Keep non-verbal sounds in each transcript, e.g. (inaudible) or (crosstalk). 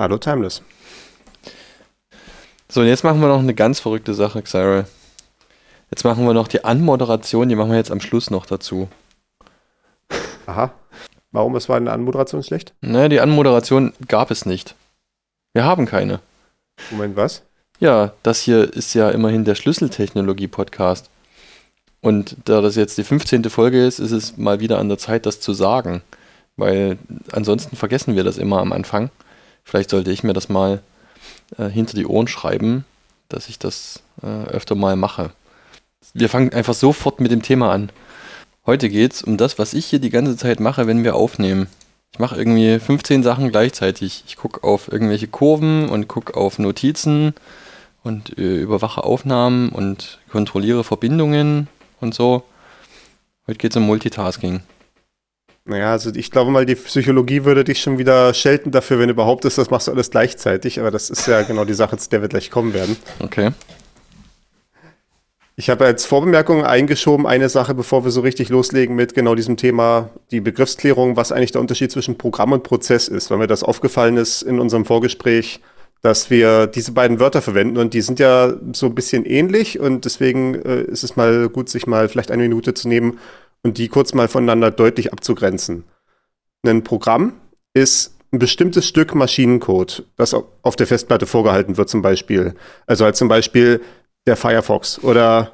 Hallo, Timeless. So, und jetzt machen wir noch eine ganz verrückte Sache, Cyril. Jetzt machen wir noch die Anmoderation, die machen wir jetzt am Schluss noch dazu. Aha. Warum? Es war eine Anmoderation schlecht? Ne, die Anmoderation gab es nicht. Wir haben keine. Moment, was? Ja, das hier ist ja immerhin der Schlüsseltechnologie-Podcast. Und da das jetzt die 15. Folge ist, ist es mal wieder an der Zeit, das zu sagen. Weil ansonsten vergessen wir das immer am Anfang. Vielleicht sollte ich mir das mal äh, hinter die Ohren schreiben, dass ich das äh, öfter mal mache. Wir fangen einfach sofort mit dem Thema an. Heute geht es um das, was ich hier die ganze Zeit mache, wenn wir aufnehmen. Ich mache irgendwie 15 Sachen gleichzeitig. Ich gucke auf irgendwelche Kurven und gucke auf Notizen und äh, überwache Aufnahmen und kontrolliere Verbindungen und so. Heute geht es um Multitasking. Naja, also ich glaube mal, die Psychologie würde dich schon wieder schelten dafür, wenn überhaupt ist, das machst du alles gleichzeitig, aber das ist ja genau die Sache, zu der wir gleich kommen werden. Okay. Ich habe als Vorbemerkung eingeschoben eine Sache, bevor wir so richtig loslegen mit genau diesem Thema, die Begriffsklärung, was eigentlich der Unterschied zwischen Programm und Prozess ist, weil mir das aufgefallen ist in unserem Vorgespräch, dass wir diese beiden Wörter verwenden und die sind ja so ein bisschen ähnlich und deswegen äh, ist es mal gut, sich mal vielleicht eine Minute zu nehmen und die kurz mal voneinander deutlich abzugrenzen. Ein Programm ist ein bestimmtes Stück Maschinencode, das auf der Festplatte vorgehalten wird zum Beispiel. Also als zum Beispiel der Firefox oder,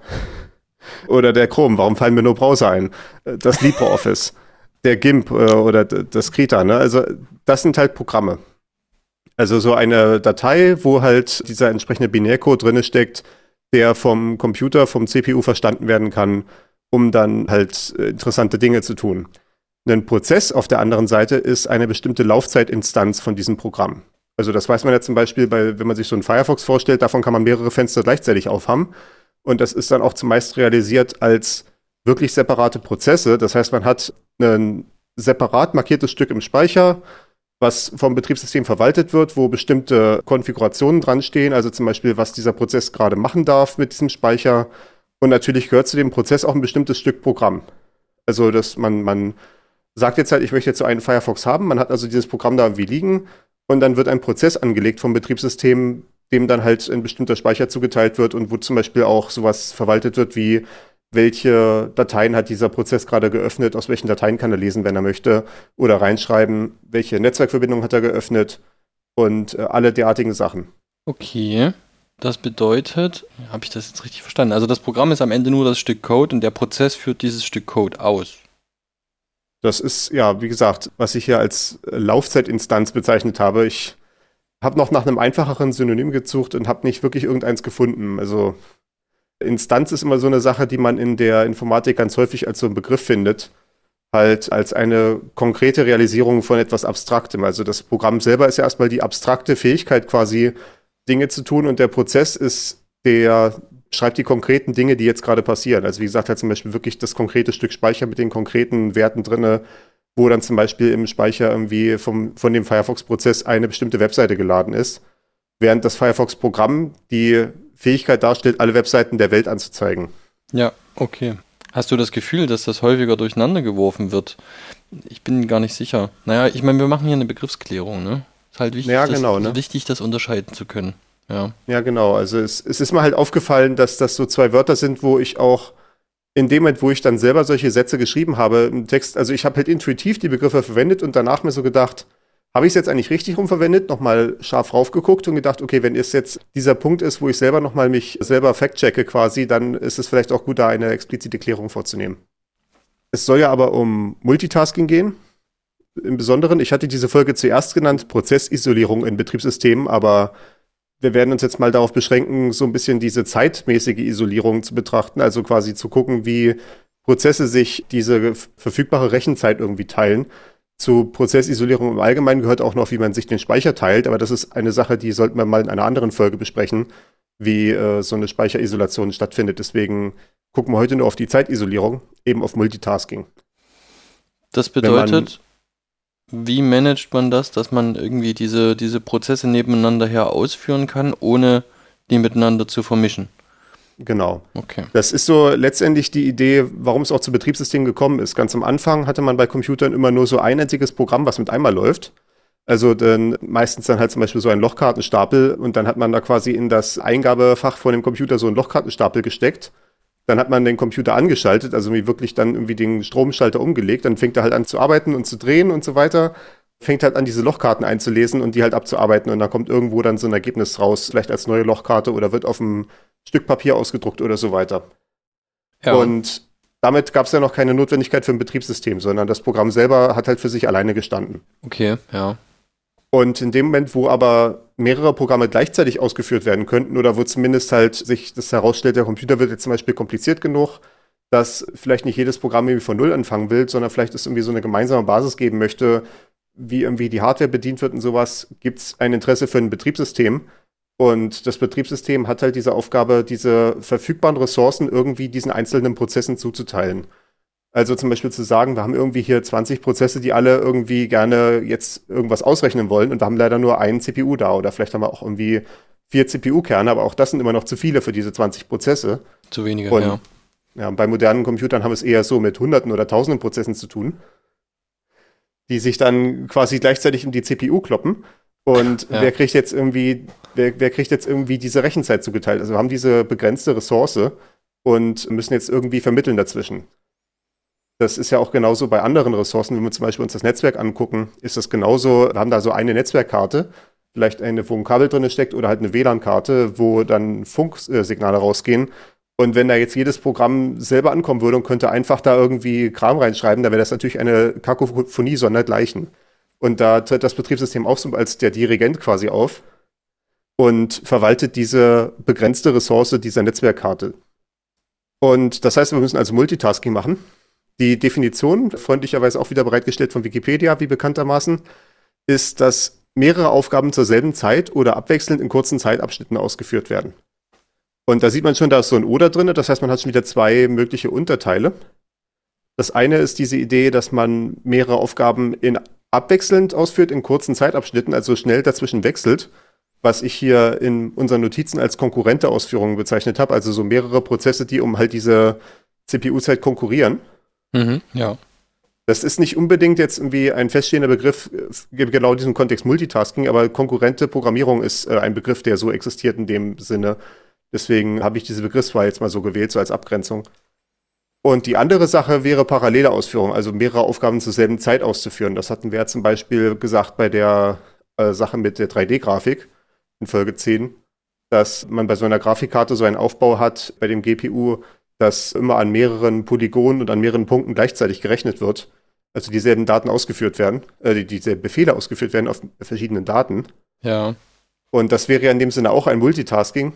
oder der Chrome. Warum fallen mir nur Browser ein? Das LibreOffice, der GIMP äh, oder das Krita. Ne? Also das sind halt Programme. Also so eine Datei, wo halt dieser entsprechende Binärcode drin steckt, der vom Computer, vom CPU verstanden werden kann, um dann halt äh, interessante Dinge zu tun. Ein Prozess auf der anderen Seite ist eine bestimmte Laufzeitinstanz von diesem Programm. Also das weiß man ja zum Beispiel, bei, wenn man sich so einen Firefox vorstellt, davon kann man mehrere Fenster gleichzeitig aufhaben. Und das ist dann auch zumeist realisiert als wirklich separate Prozesse. Das heißt, man hat ein separat markiertes Stück im Speicher, was vom Betriebssystem verwaltet wird, wo bestimmte Konfigurationen dran stehen, also zum Beispiel, was dieser Prozess gerade machen darf mit diesem Speicher. Und natürlich gehört zu dem Prozess auch ein bestimmtes Stück Programm. Also, dass man, man sagt jetzt halt, ich möchte jetzt so einen Firefox haben, man hat also dieses Programm da irgendwie liegen und dann wird ein Prozess angelegt vom Betriebssystem, dem dann halt ein bestimmter Speicher zugeteilt wird und wo zum Beispiel auch sowas verwaltet wird wie, welche Dateien hat dieser Prozess gerade geöffnet, aus welchen Dateien kann er lesen, wenn er möchte, oder reinschreiben, welche Netzwerkverbindung hat er geöffnet und äh, alle derartigen Sachen. Okay. Das bedeutet, habe ich das jetzt richtig verstanden? Also das Programm ist am Ende nur das Stück Code und der Prozess führt dieses Stück Code aus. Das ist, ja, wie gesagt, was ich hier als Laufzeitinstanz bezeichnet habe. Ich habe noch nach einem einfacheren Synonym gesucht und habe nicht wirklich irgendeins gefunden. Also Instanz ist immer so eine Sache, die man in der Informatik ganz häufig als so einen Begriff findet. Halt als eine konkrete Realisierung von etwas Abstraktem. Also das Programm selber ist ja erstmal die abstrakte Fähigkeit quasi, Dinge zu tun und der Prozess ist der, schreibt die konkreten Dinge, die jetzt gerade passieren. Also wie gesagt, halt zum Beispiel wirklich das konkrete Stück Speicher mit den konkreten Werten drinne, wo dann zum Beispiel im Speicher irgendwie vom, von dem Firefox-Prozess eine bestimmte Webseite geladen ist, während das Firefox-Programm die Fähigkeit darstellt, alle Webseiten der Welt anzuzeigen. Ja, okay. Hast du das Gefühl, dass das häufiger durcheinander geworfen wird? Ich bin gar nicht sicher. Naja, ich meine, wir machen hier eine Begriffsklärung, ne? Ist halt wichtig, ja, genau, das, ne? wichtig, das unterscheiden zu können. Ja. Ja, genau. Also es, es ist mir halt aufgefallen, dass das so zwei Wörter sind, wo ich auch in dem Moment, wo ich dann selber solche Sätze geschrieben habe, im Text, also ich habe halt intuitiv die Begriffe verwendet und danach mir so gedacht, habe ich es jetzt eigentlich richtig rumverwendet, nochmal scharf raufgeguckt und gedacht, okay, wenn es jetzt dieser Punkt ist, wo ich selber nochmal mich selber fact-checke quasi, dann ist es vielleicht auch gut, da eine explizite Klärung vorzunehmen. Es soll ja aber um Multitasking gehen. Im Besonderen, ich hatte diese Folge zuerst genannt, Prozessisolierung in Betriebssystemen, aber wir werden uns jetzt mal darauf beschränken, so ein bisschen diese zeitmäßige Isolierung zu betrachten, also quasi zu gucken, wie Prozesse sich diese verfügbare Rechenzeit irgendwie teilen. Zu Prozessisolierung im Allgemeinen gehört auch noch, wie man sich den Speicher teilt, aber das ist eine Sache, die sollten wir mal in einer anderen Folge besprechen, wie äh, so eine Speicherisolation stattfindet. Deswegen gucken wir heute nur auf die Zeitisolierung, eben auf Multitasking. Das bedeutet, wie managt man das, dass man irgendwie diese, diese Prozesse nebeneinander her ausführen kann, ohne die miteinander zu vermischen? Genau. Okay. Das ist so letztendlich die Idee, warum es auch zu Betriebssystemen gekommen ist. Ganz am Anfang hatte man bei Computern immer nur so ein einziges Programm, was mit einmal läuft. Also dann meistens dann halt zum Beispiel so ein Lochkartenstapel und dann hat man da quasi in das Eingabefach von dem Computer so einen Lochkartenstapel gesteckt. Dann hat man den Computer angeschaltet, also wie wirklich dann irgendwie den Stromschalter umgelegt. Dann fängt er halt an zu arbeiten und zu drehen und so weiter. Fängt halt an, diese Lochkarten einzulesen und die halt abzuarbeiten. Und dann kommt irgendwo dann so ein Ergebnis raus, vielleicht als neue Lochkarte oder wird auf dem Stück Papier ausgedruckt oder so weiter. Ja. Und damit gab es ja noch keine Notwendigkeit für ein Betriebssystem, sondern das Programm selber hat halt für sich alleine gestanden. Okay, ja. Und in dem Moment, wo aber mehrere Programme gleichzeitig ausgeführt werden könnten oder wo zumindest halt sich das herausstellt, der Computer wird jetzt zum Beispiel kompliziert genug, dass vielleicht nicht jedes Programm irgendwie von Null anfangen will, sondern vielleicht es irgendwie so eine gemeinsame Basis geben möchte, wie irgendwie die Hardware bedient wird und sowas, gibt es ein Interesse für ein Betriebssystem. Und das Betriebssystem hat halt diese Aufgabe, diese verfügbaren Ressourcen irgendwie diesen einzelnen Prozessen zuzuteilen. Also zum Beispiel zu sagen, wir haben irgendwie hier 20 Prozesse, die alle irgendwie gerne jetzt irgendwas ausrechnen wollen und wir haben leider nur einen CPU da oder vielleicht haben wir auch irgendwie vier CPU-Kerne, aber auch das sind immer noch zu viele für diese 20 Prozesse. Zu wenige, Und- ja. Ja, bei modernen Computern haben wir es eher so mit Hunderten oder Tausenden Prozessen zu tun, die sich dann quasi gleichzeitig in die CPU kloppen. Und Ja. wer kriegt jetzt irgendwie, wer, wer kriegt jetzt irgendwie diese Rechenzeit zugeteilt? Also wir haben diese begrenzte Ressource und müssen jetzt irgendwie vermitteln dazwischen. Das ist ja auch genauso bei anderen Ressourcen, wenn wir zum Beispiel uns das Netzwerk angucken, ist das genauso, wir haben da so eine Netzwerkkarte, vielleicht eine, wo ein Kabel drin steckt oder halt eine WLAN-Karte, wo dann Funksignale rausgehen. Und wenn da jetzt jedes Programm selber ankommen würde und könnte einfach da irgendwie Kram reinschreiben, dann wäre das natürlich eine Kakophonie sondergleichen. Und da tritt das Betriebssystem auch so als der Dirigent quasi auf und verwaltet diese begrenzte Ressource dieser Netzwerkkarte. Und das heißt, wir müssen also Multitasking machen. Die Definition, freundlicherweise auch wieder bereitgestellt von Wikipedia, wie bekanntermaßen, ist, dass mehrere Aufgaben zur selben Zeit oder abwechselnd in kurzen Zeitabschnitten ausgeführt werden. Und da sieht man schon, da ist so ein Oder drin, das heißt, man hat schon wieder zwei mögliche Unterteile. Das eine ist diese Idee, dass man mehrere Aufgaben in abwechselnd ausführt in kurzen Zeitabschnitten, also schnell dazwischen wechselt, was ich hier in unseren Notizen als konkurrente Ausführungen bezeichnet habe, also so mehrere Prozesse, die um halt diese CPU-Zeit konkurrieren. Mhm, ja. Das ist nicht unbedingt jetzt irgendwie ein feststehender Begriff, äh, genau in diesem Kontext Multitasking, aber konkurrente Programmierung ist äh, ein Begriff, der so existiert in dem Sinne. Deswegen habe ich diese Begriffswahl jetzt mal so gewählt, so als Abgrenzung. Und die andere Sache wäre parallele Ausführung, also mehrere Aufgaben zur selben Zeit auszuführen. Das hatten wir ja zum Beispiel gesagt bei der äh, Sache mit der 3D-Grafik in Folge 10, dass man bei so einer Grafikkarte so einen Aufbau hat bei dem GPU, dass immer an mehreren Polygonen und an mehreren Punkten gleichzeitig gerechnet wird. Also dieselben Daten ausgeführt werden, äh, die- dieselben Befehle ausgeführt werden auf verschiedenen Daten. Ja. Und das wäre ja in dem Sinne auch ein Multitasking.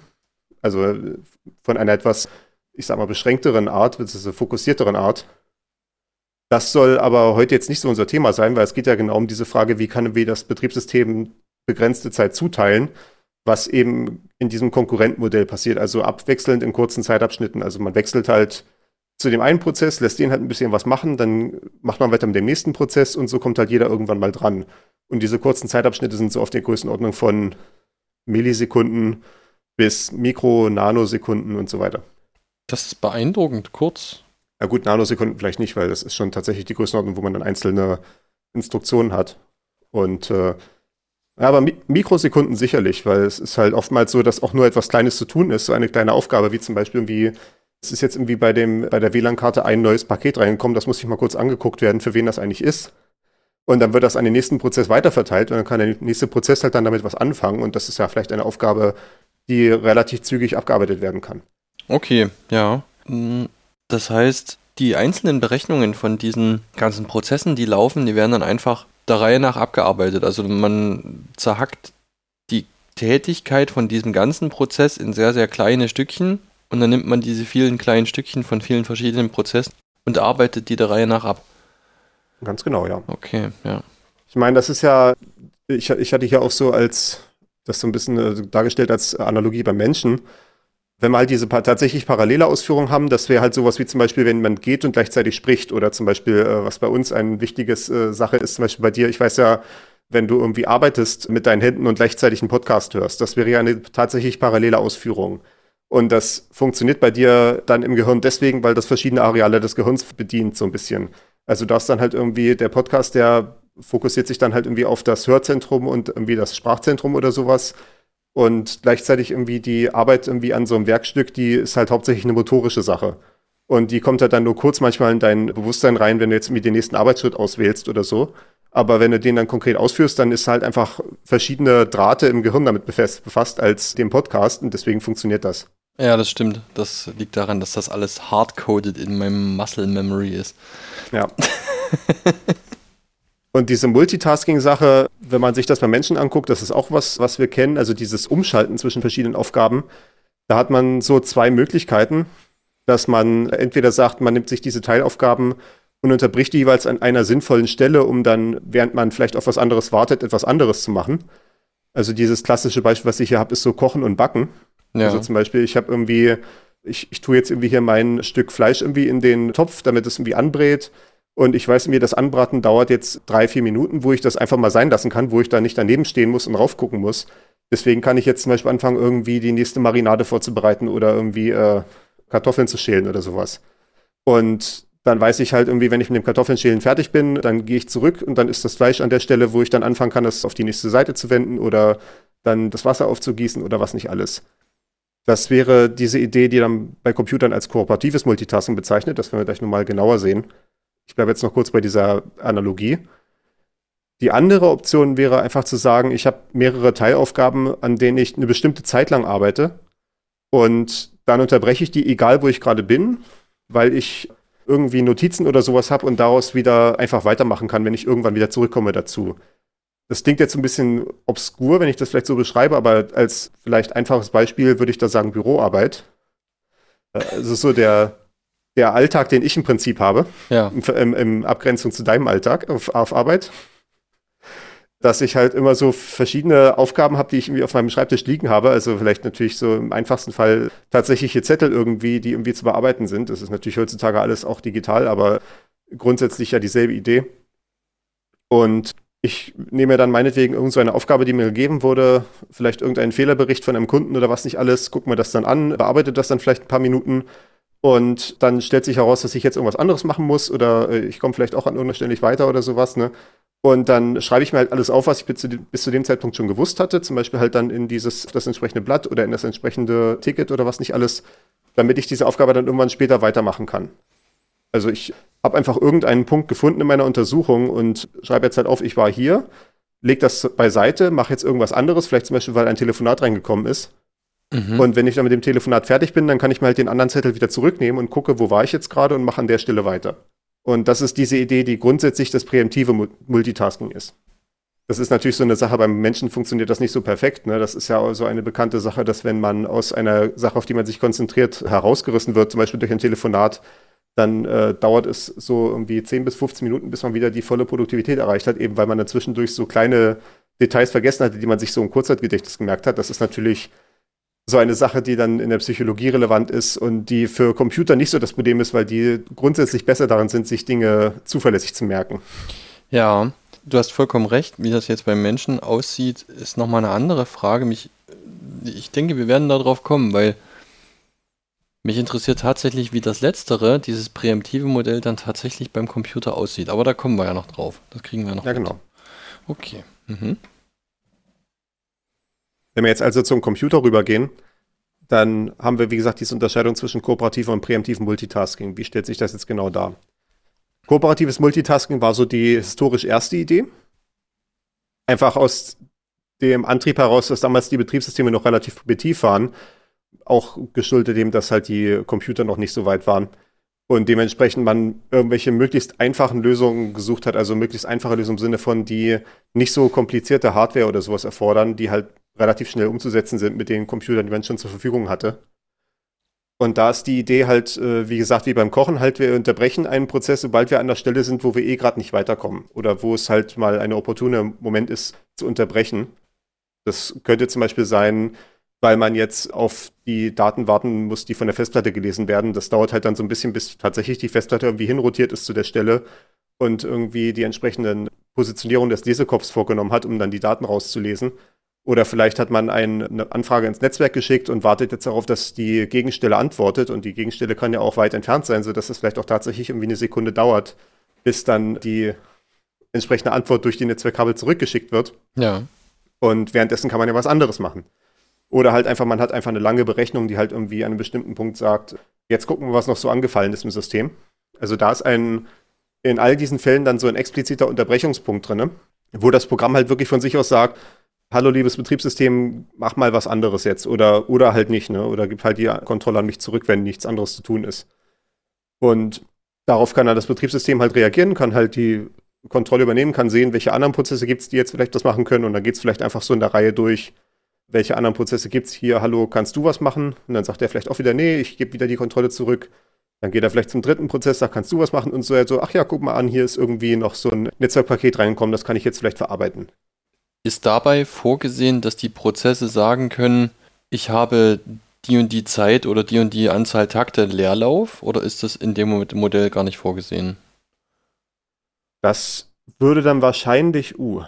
Also äh, von einer etwas, ich sag mal, beschränkteren Art, beziehungsweise fokussierteren Art. Das soll aber heute jetzt nicht so unser Thema sein, weil es geht ja genau um diese Frage, wie kann wir das Betriebssystem begrenzte Zeit zuteilen, was eben in diesem Konkurrentenmodell passiert, also abwechselnd in kurzen Zeitabschnitten. Also man wechselt halt zu dem einen Prozess, lässt den halt ein bisschen was machen, dann macht man weiter mit dem nächsten Prozess und so kommt halt jeder irgendwann mal dran. Und diese kurzen Zeitabschnitte sind so auf der Größenordnung von Millisekunden bis Mikro-, Nanosekunden und so weiter. Das ist beeindruckend kurz. Ja gut, Nanosekunden vielleicht nicht, weil das ist schon tatsächlich die Größenordnung, wo man dann einzelne Instruktionen hat. Und äh, aber Mi Mikrosekunden sicherlich, weil es ist halt oftmals so, dass auch nur etwas Kleines zu tun ist, so eine kleine Aufgabe, wie zum Beispiel irgendwie, es ist jetzt irgendwie bei dem, bei der WLAN-Karte ein neues Paket reingekommen, das muss sich mal kurz angeguckt werden, für wen das eigentlich ist. Und dann wird das an den nächsten Prozess weiterverteilt und dann kann der nächste Prozess halt dann damit was anfangen und das ist ja vielleicht eine Aufgabe, die relativ zügig abgearbeitet werden kann. Okay, ja. Mm, Das heißt, die einzelnen Berechnungen von diesen ganzen Prozessen, die laufen, die werden dann einfach der Reihe nach abgearbeitet. Also man zerhackt die Tätigkeit von diesem ganzen Prozess in sehr, sehr kleine Stückchen und dann nimmt man diese vielen kleinen Stückchen von vielen verschiedenen Prozessen und arbeitet die der Reihe nach ab. Ganz genau, ja. Okay, ja. Ich meine, das ist ja, ich, ich hatte hier auch so als, das so ein bisschen äh, dargestellt als Analogie beim Menschen. Wenn wir halt diese pa tatsächlich parallele Ausführungen haben, das wäre halt sowas wie zum Beispiel, wenn man geht und gleichzeitig spricht oder zum Beispiel, äh, was bei uns ein wichtiges äh, Sache ist, zum Beispiel bei dir, ich weiß ja, wenn du irgendwie arbeitest mit deinen Händen und gleichzeitig einen Podcast hörst, das wäre ja eine tatsächlich parallele Ausführung. Und das funktioniert bei dir dann im Gehirn deswegen, weil das verschiedene Areale des Gehirns bedient, so ein bisschen. Also da ist dann halt irgendwie der Podcast, der fokussiert sich dann halt irgendwie auf das Hörzentrum und irgendwie das Sprachzentrum oder sowas. Und gleichzeitig irgendwie die Arbeit irgendwie an so einem Werkstück, die ist halt hauptsächlich eine motorische Sache. Und die kommt halt dann nur kurz manchmal in dein Bewusstsein rein, wenn du jetzt irgendwie den nächsten Arbeitsschritt auswählst oder so. Aber wenn du den dann konkret ausführst, dann ist halt einfach verschiedene Drahte im Gehirn damit befasst als dem Podcast und deswegen funktioniert das. Ja, das stimmt. Das liegt daran, dass das alles hardcoded in meinem Muscle Memory ist. Ja. (laughs) Und diese Multitasking-Sache, wenn man sich das bei Menschen anguckt, das ist auch was, was wir kennen, also dieses Umschalten zwischen verschiedenen Aufgaben. Da hat man so zwei Möglichkeiten, dass man entweder sagt, man nimmt sich diese Teilaufgaben und unterbricht die jeweils an einer sinnvollen Stelle, um dann, während man vielleicht auf was anderes wartet, etwas anderes zu machen. Also dieses klassische Beispiel, was ich hier habe, ist so Kochen und Backen. Ja. Also zum Beispiel, ich habe irgendwie, ich, ich tue jetzt irgendwie hier mein Stück Fleisch irgendwie in den Topf, damit es irgendwie anbrät. Und ich weiß mir, das Anbraten dauert jetzt drei, vier Minuten, wo ich das einfach mal sein lassen kann, wo ich da nicht daneben stehen muss und raufgucken muss. Deswegen kann ich jetzt zum Beispiel anfangen, irgendwie die nächste Marinade vorzubereiten oder irgendwie äh, Kartoffeln zu schälen oder sowas. Und dann weiß ich halt irgendwie, wenn ich mit dem Kartoffeln schälen fertig bin, dann gehe ich zurück und dann ist das Fleisch an der Stelle, wo ich dann anfangen kann, das auf die nächste Seite zu wenden oder dann das Wasser aufzugießen oder was nicht alles. Das wäre diese Idee, die dann bei Computern als kooperatives Multitasking bezeichnet. Das werden wir gleich nochmal genauer sehen. Ich bleibe jetzt noch kurz bei dieser Analogie. Die andere Option wäre einfach zu sagen, ich habe mehrere Teilaufgaben, an denen ich eine bestimmte Zeit lang arbeite und dann unterbreche ich die, egal wo ich gerade bin, weil ich irgendwie Notizen oder sowas habe und daraus wieder einfach weitermachen kann, wenn ich irgendwann wieder zurückkomme dazu. Das klingt jetzt ein bisschen obskur, wenn ich das vielleicht so beschreibe, aber als vielleicht einfaches Beispiel würde ich da sagen Büroarbeit. Also so der, der Alltag, den ich im Prinzip habe, ja. im, im Abgrenzung zu deinem Alltag auf, auf Arbeit, dass ich halt immer so verschiedene Aufgaben habe, die ich irgendwie auf meinem Schreibtisch liegen habe. Also vielleicht natürlich so im einfachsten Fall tatsächliche Zettel irgendwie, die irgendwie zu bearbeiten sind. Das ist natürlich heutzutage alles auch digital, aber grundsätzlich ja dieselbe Idee. Und ich nehme dann meinetwegen irgendeine so Aufgabe, die mir gegeben wurde, vielleicht irgendeinen Fehlerbericht von einem Kunden oder was nicht alles, gucke mir das dann an, bearbeite das dann vielleicht ein paar Minuten und dann stellt sich heraus, dass ich jetzt irgendwas anderes machen muss oder äh, ich komme vielleicht auch an irgendeiner Stelle nicht weiter oder sowas. Ne? Und dann schreibe ich mir halt alles auf, was ich bis zu, bis zu, dem Zeitpunkt schon gewusst hatte. Zum Beispiel halt dann in dieses, das entsprechende Blatt oder in das entsprechende Ticket oder was nicht alles, damit ich diese Aufgabe dann irgendwann später weitermachen kann. Also ich habe einfach irgendeinen Punkt gefunden in meiner Untersuchung und schreibe jetzt halt auf, ich war hier, lege das beiseite, mache jetzt irgendwas anderes, vielleicht zum Beispiel, weil ein Telefonat reingekommen ist Mhm. Und wenn ich dann mit dem Telefonat fertig bin, dann kann ich mir halt den anderen Zettel wieder zurücknehmen und gucke, wo war ich jetzt gerade und mache an der Stelle weiter. Und das ist diese Idee, die grundsätzlich das präemptive Multitasking ist. Das ist natürlich so eine Sache, beim Menschen funktioniert das nicht so perfekt. Ne? Das ist ja so eine bekannte Sache, dass wenn man aus einer Sache, auf die man sich konzentriert, herausgerissen wird, zum Beispiel durch ein Telefonat, dann äh, dauert es so irgendwie 10 bis 15 Minuten, bis man wieder die volle Produktivität erreicht hat, eben weil man dazwischen durch so kleine Details vergessen hatte, die man sich so im Kurzzeitgedächtnis gemerkt hat. Das ist natürlich so eine Sache, die dann in der Psychologie relevant ist und die für Computer nicht so das Problem ist, weil die grundsätzlich besser darin sind, sich Dinge zuverlässig zu merken. Ja, du hast vollkommen recht. Wie das jetzt beim Menschen aussieht, ist nochmal eine andere Frage. Mich, ich denke, wir werden darauf kommen, weil mich interessiert tatsächlich, wie das letztere, dieses präemptive Modell, dann tatsächlich beim Computer aussieht. Aber da kommen wir ja noch drauf. Das kriegen wir noch. Ja, mit. genau. Okay. Mhm. Wenn wir jetzt also zum Computer rübergehen, dann haben wir, wie gesagt, diese Unterscheidung zwischen kooperativen und präemptiven Multitasking. Wie stellt sich das jetzt genau dar? Kooperatives Multitasking war so die historisch erste Idee. Einfach aus dem Antrieb heraus, dass damals die Betriebssysteme noch relativ primitiv waren, auch geschuldet dem, dass halt die Computer noch nicht so weit waren und dementsprechend man irgendwelche möglichst einfachen Lösungen gesucht hat, also möglichst einfache Lösungen im Sinne von, die nicht so komplizierte Hardware oder sowas erfordern, die halt relativ schnell umzusetzen sind mit den Computern, die man schon zur Verfügung hatte. Und da ist die Idee halt, äh, wie gesagt, wie beim Kochen halt, wir unterbrechen einen Prozess, sobald wir an der Stelle sind, wo wir eh gerade nicht weiterkommen. Oder wo es halt mal ein opportuner Moment ist, zu unterbrechen. Das könnte zum Beispiel sein, weil man jetzt auf die Daten warten muss, die von der Festplatte gelesen werden. Das dauert halt dann so ein bisschen, bis tatsächlich die Festplatte irgendwie hinrotiert ist zu der Stelle und irgendwie die entsprechenden Positionierungen des Lesekopfs vorgenommen hat, um dann die Daten rauszulesen. Oder vielleicht hat man eine Anfrage ins Netzwerk geschickt und wartet jetzt darauf, dass die Gegenstelle antwortet. Und die Gegenstelle kann ja auch weit entfernt sein, sodass es vielleicht auch tatsächlich irgendwie eine Sekunde dauert, bis dann die entsprechende Antwort durch die Netzwerkkabel zurückgeschickt wird. Ja. Und währenddessen kann man ja was anderes machen. Oder halt einfach, man hat einfach eine lange Berechnung, die halt irgendwie an einem bestimmten Punkt sagt, jetzt gucken wir, was noch so angefallen ist im System. Also da ist ein, in all diesen Fällen dann so ein expliziter Unterbrechungspunkt drin, wo das Programm halt wirklich von sich aus sagt, hallo liebes Betriebssystem, mach mal was anderes jetzt oder, oder halt nicht, ne? Oder gib halt die Kontrolle an mich zurück, wenn nichts anderes zu tun ist. Und darauf kann dann das Betriebssystem halt reagieren, kann halt die Kontrolle übernehmen, kann sehen, welche anderen Prozesse gibt es, die jetzt vielleicht das machen können. Und dann geht es vielleicht einfach so in der Reihe durch, welche anderen Prozesse gibt es hier, hallo, kannst du was machen? Und dann sagt er vielleicht auch wieder, nee, ich gebe wieder die Kontrolle zurück. Dann geht er vielleicht zum dritten Prozess, sagt, kannst du was machen? Und so, so, ach ja, guck mal an, hier ist irgendwie noch so ein Netzwerkpaket reingekommen, das kann ich jetzt vielleicht verarbeiten. Ist dabei vorgesehen, dass die Prozesse sagen können, ich habe die und die Zeit oder die und die Anzahl Takte Leerlauf oder ist das in dem Modell gar nicht vorgesehen? Das würde dann wahrscheinlich, uh,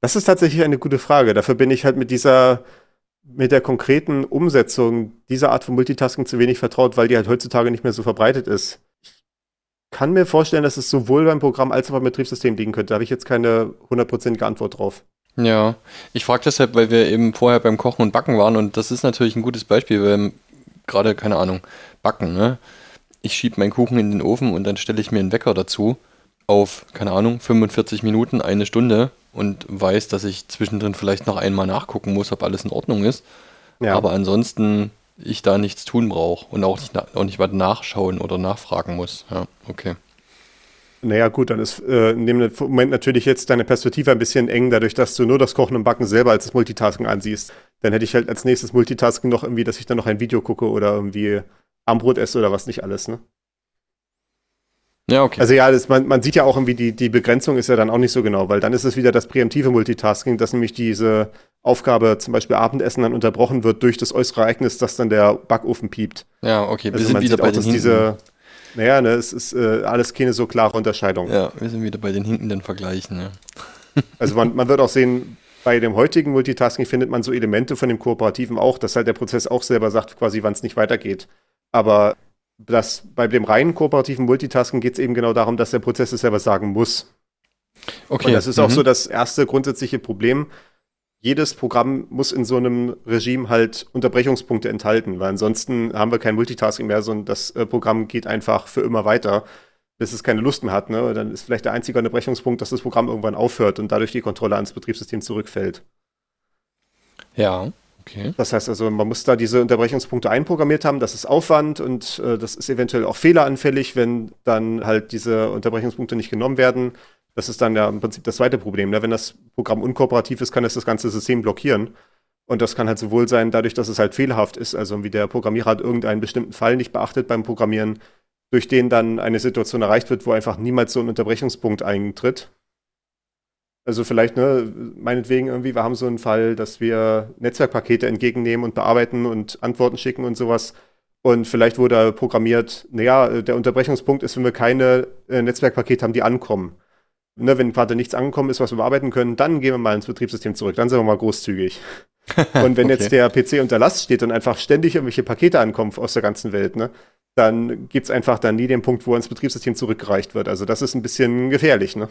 das ist tatsächlich eine gute Frage. Dafür bin ich halt mit dieser, mit der konkreten Umsetzung dieser Art von Multitasking zu wenig vertraut, weil die halt heutzutage nicht mehr so verbreitet ist kann mir vorstellen, dass es sowohl beim Programm als auch beim Betriebssystem liegen könnte. Da habe ich jetzt keine hundertprozentige Antwort drauf. Ja, ich frage deshalb, weil wir eben vorher beim Kochen und Backen waren und das ist natürlich ein gutes Beispiel, weil gerade, keine Ahnung, Backen, ne? Ich schiebe meinen Kuchen in den Ofen und dann stelle ich mir einen Wecker dazu auf, keine Ahnung, 45 Minuten, eine Stunde und weiß, dass ich zwischendrin vielleicht noch einmal nachgucken muss, ob alles in Ordnung ist. Ja. Aber ansonsten ich da nichts tun brauche und auch nicht, auch nicht was nachschauen oder nachfragen muss. Ja, okay. Naja, gut, dann ist äh, in dem Moment natürlich jetzt deine Perspektive ein bisschen eng, dadurch, dass du nur das Kochen und Backen selber als das Multitasking ansiehst. Dann hätte ich halt als nächstes Multitasking noch irgendwie, dass ich dann noch ein Video gucke oder irgendwie Armbrot esse oder was nicht alles, ne? Ja, okay. Also ja, das, man, man sieht ja auch irgendwie, die, die Begrenzung ist ja dann auch nicht so genau, weil dann ist es wieder das präemptive Multitasking, dass nämlich diese Aufgabe, zum Beispiel Abendessen, dann unterbrochen wird durch das äußere Ereignis, dass dann der Backofen piept. Ja, okay, wir also sind wieder bei auch, den diese, Naja, ne, es ist äh, alles keine so klare Unterscheidung. Ja, wir sind wieder bei den hinkenden Vergleichen, ja. (laughs) also man, man wird auch sehen, bei dem heutigen Multitasking findet man so Elemente von dem Kooperativen auch, dass halt der Prozess auch selber sagt, quasi, wann es nicht weitergeht. Aber das, bei dem reinen kooperativen Multitasking geht es eben genau darum, dass der Prozess es selber sagen muss. Okay. Und das ist mhm. auch so das erste grundsätzliche Problem. Jedes Programm muss in so einem Regime halt Unterbrechungspunkte enthalten, weil ansonsten haben wir kein Multitasking mehr, sondern das äh, Programm geht einfach für immer weiter, bis es keine Lust mehr hat. Ne? Dann ist vielleicht der einzige Unterbrechungspunkt, dass das Programm irgendwann aufhört und dadurch die Kontrolle ans Betriebssystem zurückfällt. Ja. Okay. Das heißt also, man muss da diese Unterbrechungspunkte einprogrammiert haben. Das ist Aufwand und äh, das ist eventuell auch fehleranfällig, wenn dann halt diese Unterbrechungspunkte nicht genommen werden. Das ist dann ja im Prinzip das zweite Problem. Ne? Wenn das Programm unkooperativ ist, kann es das ganze System blockieren. Und das kann halt sowohl sein, dadurch, dass es halt fehlerhaft ist, also wie der Programmierer hat irgendeinen bestimmten Fall nicht beachtet beim Programmieren, durch den dann eine Situation erreicht wird, wo einfach niemals so ein Unterbrechungspunkt eintritt. Also vielleicht, ne, meinetwegen irgendwie, wir haben so einen Fall, dass wir Netzwerkpakete entgegennehmen und bearbeiten und Antworten schicken und sowas. Und vielleicht wurde programmiert, naja, der Unterbrechungspunkt ist, wenn wir keine äh, Netzwerkpakete haben, die ankommen. Ne, wenn gerade nichts angekommen ist, was wir bearbeiten können, dann gehen wir mal ins Betriebssystem zurück. Dann sind wir mal großzügig. (laughs) und wenn okay. jetzt der PC unter Last steht und einfach ständig irgendwelche Pakete ankommen aus der ganzen Welt, ne, dann gibt es einfach dann nie den Punkt, wo ins Betriebssystem zurückgereicht wird. Also das ist ein bisschen gefährlich, ne?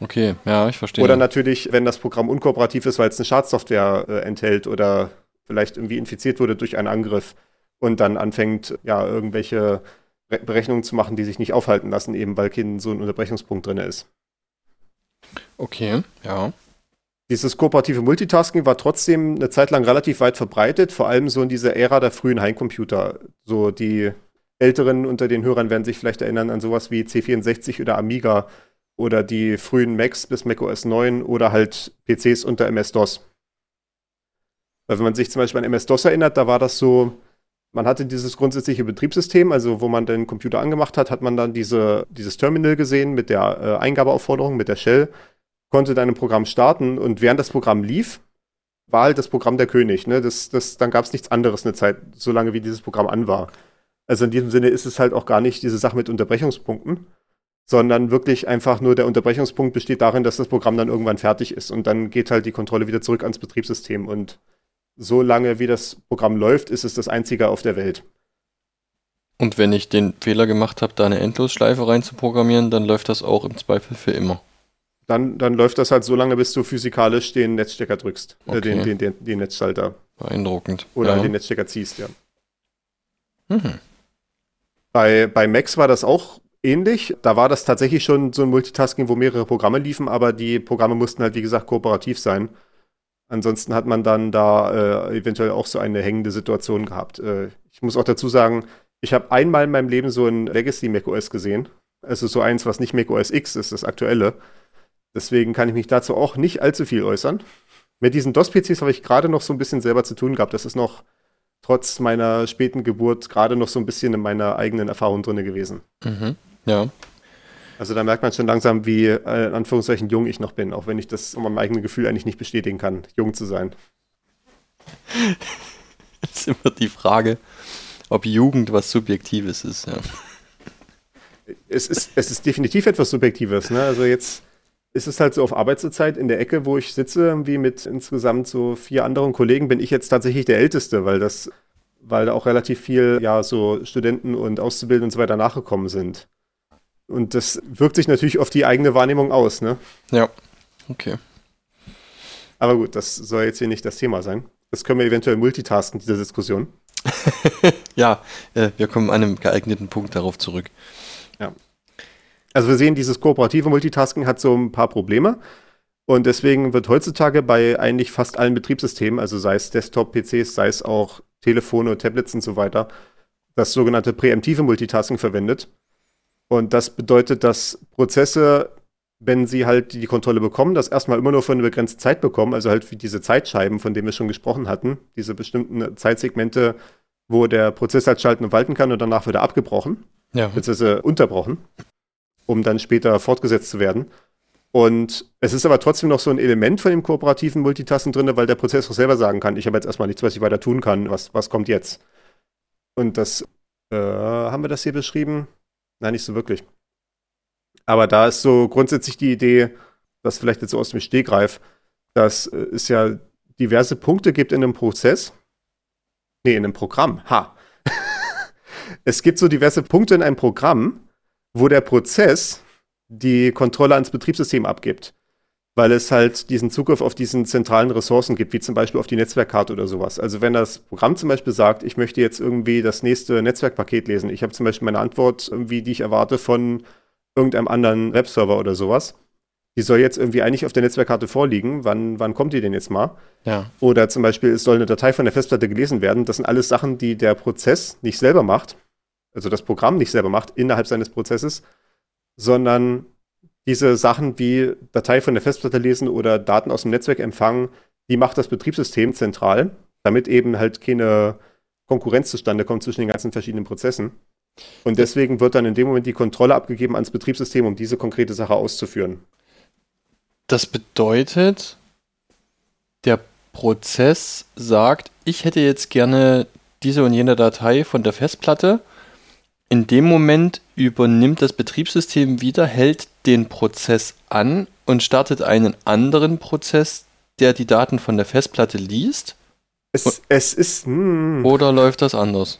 Okay, ja, ich verstehe. Oder natürlich, wenn das Programm unkooperativ ist, weil es eine Schadsoftware äh, enthält oder vielleicht irgendwie infiziert wurde durch einen Angriff und dann anfängt, ja, irgendwelche Re Berechnungen zu machen, die sich nicht aufhalten lassen, eben weil kein so ein Unterbrechungspunkt drin ist. Okay, ja. Dieses kooperative Multitasking war trotzdem eine Zeit lang relativ weit verbreitet, vor allem so in dieser Ära der frühen Heimcomputer. So die Älteren unter den Hörern werden sich vielleicht erinnern an sowas wie C64 oder Amiga, oder die frühen Macs bis Mac OS 9 oder halt PCs unter MS-DOS. Weil wenn man sich zum Beispiel an MS-DOS erinnert, da war das so, man hatte dieses grundsätzliche Betriebssystem, also wo man den Computer angemacht hat, hat man dann diese, dieses Terminal gesehen mit der äh, Eingabeaufforderung, mit der Shell, konnte dann ein Programm starten und während das Programm lief, war halt das Programm der König. Ne? Das, das, dann gab es nichts anderes eine Zeit, solange wie dieses Programm an war. Also in diesem Sinne ist es halt auch gar nicht diese Sache mit Unterbrechungspunkten, sondern wirklich einfach nur der Unterbrechungspunkt besteht darin, dass das Programm dann irgendwann fertig ist und dann geht halt die Kontrolle wieder zurück ans Betriebssystem und so lange wie das Programm läuft, ist es das einzige auf der Welt. Und wenn ich den Fehler gemacht habe, da eine Endlosschleife reinzuprogrammieren, dann läuft das auch im Zweifel für immer. Dann, dann läuft das halt so lange, bis du physikalisch den Netzstecker drückst, okay. äh, den, den, den, den, Netzschalter. Beeindruckend. Oder ja. den Netzstecker ziehst, ja. Mhm. Bei, bei Macs war das auch ähnlich. Da war das tatsächlich schon so ein Multitasking, wo mehrere Programme liefen, aber die Programme mussten halt, wie gesagt, kooperativ sein. Ansonsten hat man dann da äh, eventuell auch so eine hängende Situation gehabt. Äh, ich muss auch dazu sagen, ich habe einmal in meinem Leben so ein Legacy macOS gesehen. Also so eins, was nicht macOS X ist, das aktuelle. Deswegen kann ich mich dazu auch nicht allzu viel äußern. Mit diesen DOS-PCs habe ich gerade noch so ein bisschen selber zu tun gehabt. Das ist noch trotz meiner späten Geburt gerade noch so ein bisschen in meiner eigenen Erfahrung drin gewesen. Mhm. Ja. Also da merkt man schon langsam, wie äh, in Anführungszeichen jung ich noch bin, auch wenn ich das in meinem eigenen Gefühl eigentlich nicht bestätigen kann, jung zu sein. (laughs) Das ist immer die Frage, ob Jugend was Subjektives ist. Ja. Es, ist es ist definitiv etwas Subjektives. Ne? Also jetzt ist es halt so auf Arbeitszeit in der Ecke, wo ich sitze, irgendwie mit insgesamt so vier anderen Kollegen, bin ich jetzt tatsächlich der Älteste, weil das, weil da auch relativ viel, ja, so Studenten und Auszubildende und so weiter nachgekommen sind. Und das wirkt sich natürlich auf die eigene Wahrnehmung aus, ne? Ja, okay. Aber gut, das soll jetzt hier nicht das Thema sein. Das können wir eventuell multitasken, diese Diskussion. (laughs) ja, äh, wir kommen an einem geeigneten Punkt darauf zurück. Ja. Also wir sehen, dieses kooperative Multitasking hat so ein paar Probleme. Und deswegen wird heutzutage bei eigentlich fast allen Betriebssystemen, also sei es Desktop-PCs, sei es auch Telefone, Tablets und so weiter, das sogenannte präemptive Multitasking verwendet. Und das bedeutet, dass Prozesse, wenn sie halt die Kontrolle bekommen, das erstmal immer nur für eine begrenzte Zeit bekommen, also halt wie diese Zeitscheiben, von denen wir schon gesprochen hatten, diese bestimmten Zeitsegmente, wo der Prozess halt schalten und walten kann und danach wieder abgebrochen, ja. beziehungsweise unterbrochen, um dann später fortgesetzt zu werden. Und es ist aber trotzdem noch so ein Element von dem kooperativen Multitasking drin, weil der Prozess auch selber sagen kann, ich habe jetzt erstmal nichts, was ich weiter tun kann, was, was kommt jetzt? Und das, äh, haben wir das hier beschrieben? Nein, nicht so wirklich. Aber da ist so grundsätzlich die Idee, das vielleicht jetzt so aus dem Stegreif, dass äh, es ja diverse Punkte gibt in einem Prozess. Nee, in einem Programm. Ha. (laughs) es gibt so diverse Punkte in einem Programm, wo der Prozess die Kontrolle ans Betriebssystem abgibt weil es halt diesen Zugriff auf diesen zentralen Ressourcen gibt, wie zum Beispiel auf die Netzwerkkarte oder sowas. Also wenn das Programm zum Beispiel sagt, ich möchte jetzt irgendwie das nächste Netzwerkpaket lesen, ich habe zum Beispiel meine Antwort irgendwie, die ich erwarte von irgendeinem anderen Webserver oder sowas, die soll jetzt irgendwie eigentlich auf der Netzwerkkarte vorliegen. Wann, wann kommt die denn jetzt mal? Ja. Oder zum Beispiel, es soll eine Datei von der Festplatte gelesen werden. Das sind alles Sachen, die der Prozess nicht selber macht, also das Programm nicht selber macht innerhalb seines Prozesses, sondern diese Sachen wie Datei von der Festplatte lesen oder Daten aus dem Netzwerk empfangen, die macht das Betriebssystem zentral, damit eben halt keine Konkurrenz zustande kommt zwischen den ganzen verschiedenen Prozessen. Und deswegen wird dann in dem Moment die Kontrolle abgegeben ans Betriebssystem, um diese konkrete Sache auszuführen. Das bedeutet, der Prozess sagt, ich hätte jetzt gerne diese und jene Datei von der Festplatte in dem Moment übernimmt das Betriebssystem wieder, hält den Prozess an und startet einen anderen Prozess, der die Daten von der Festplatte liest. Es, es ist. Hm. Oder läuft das anders?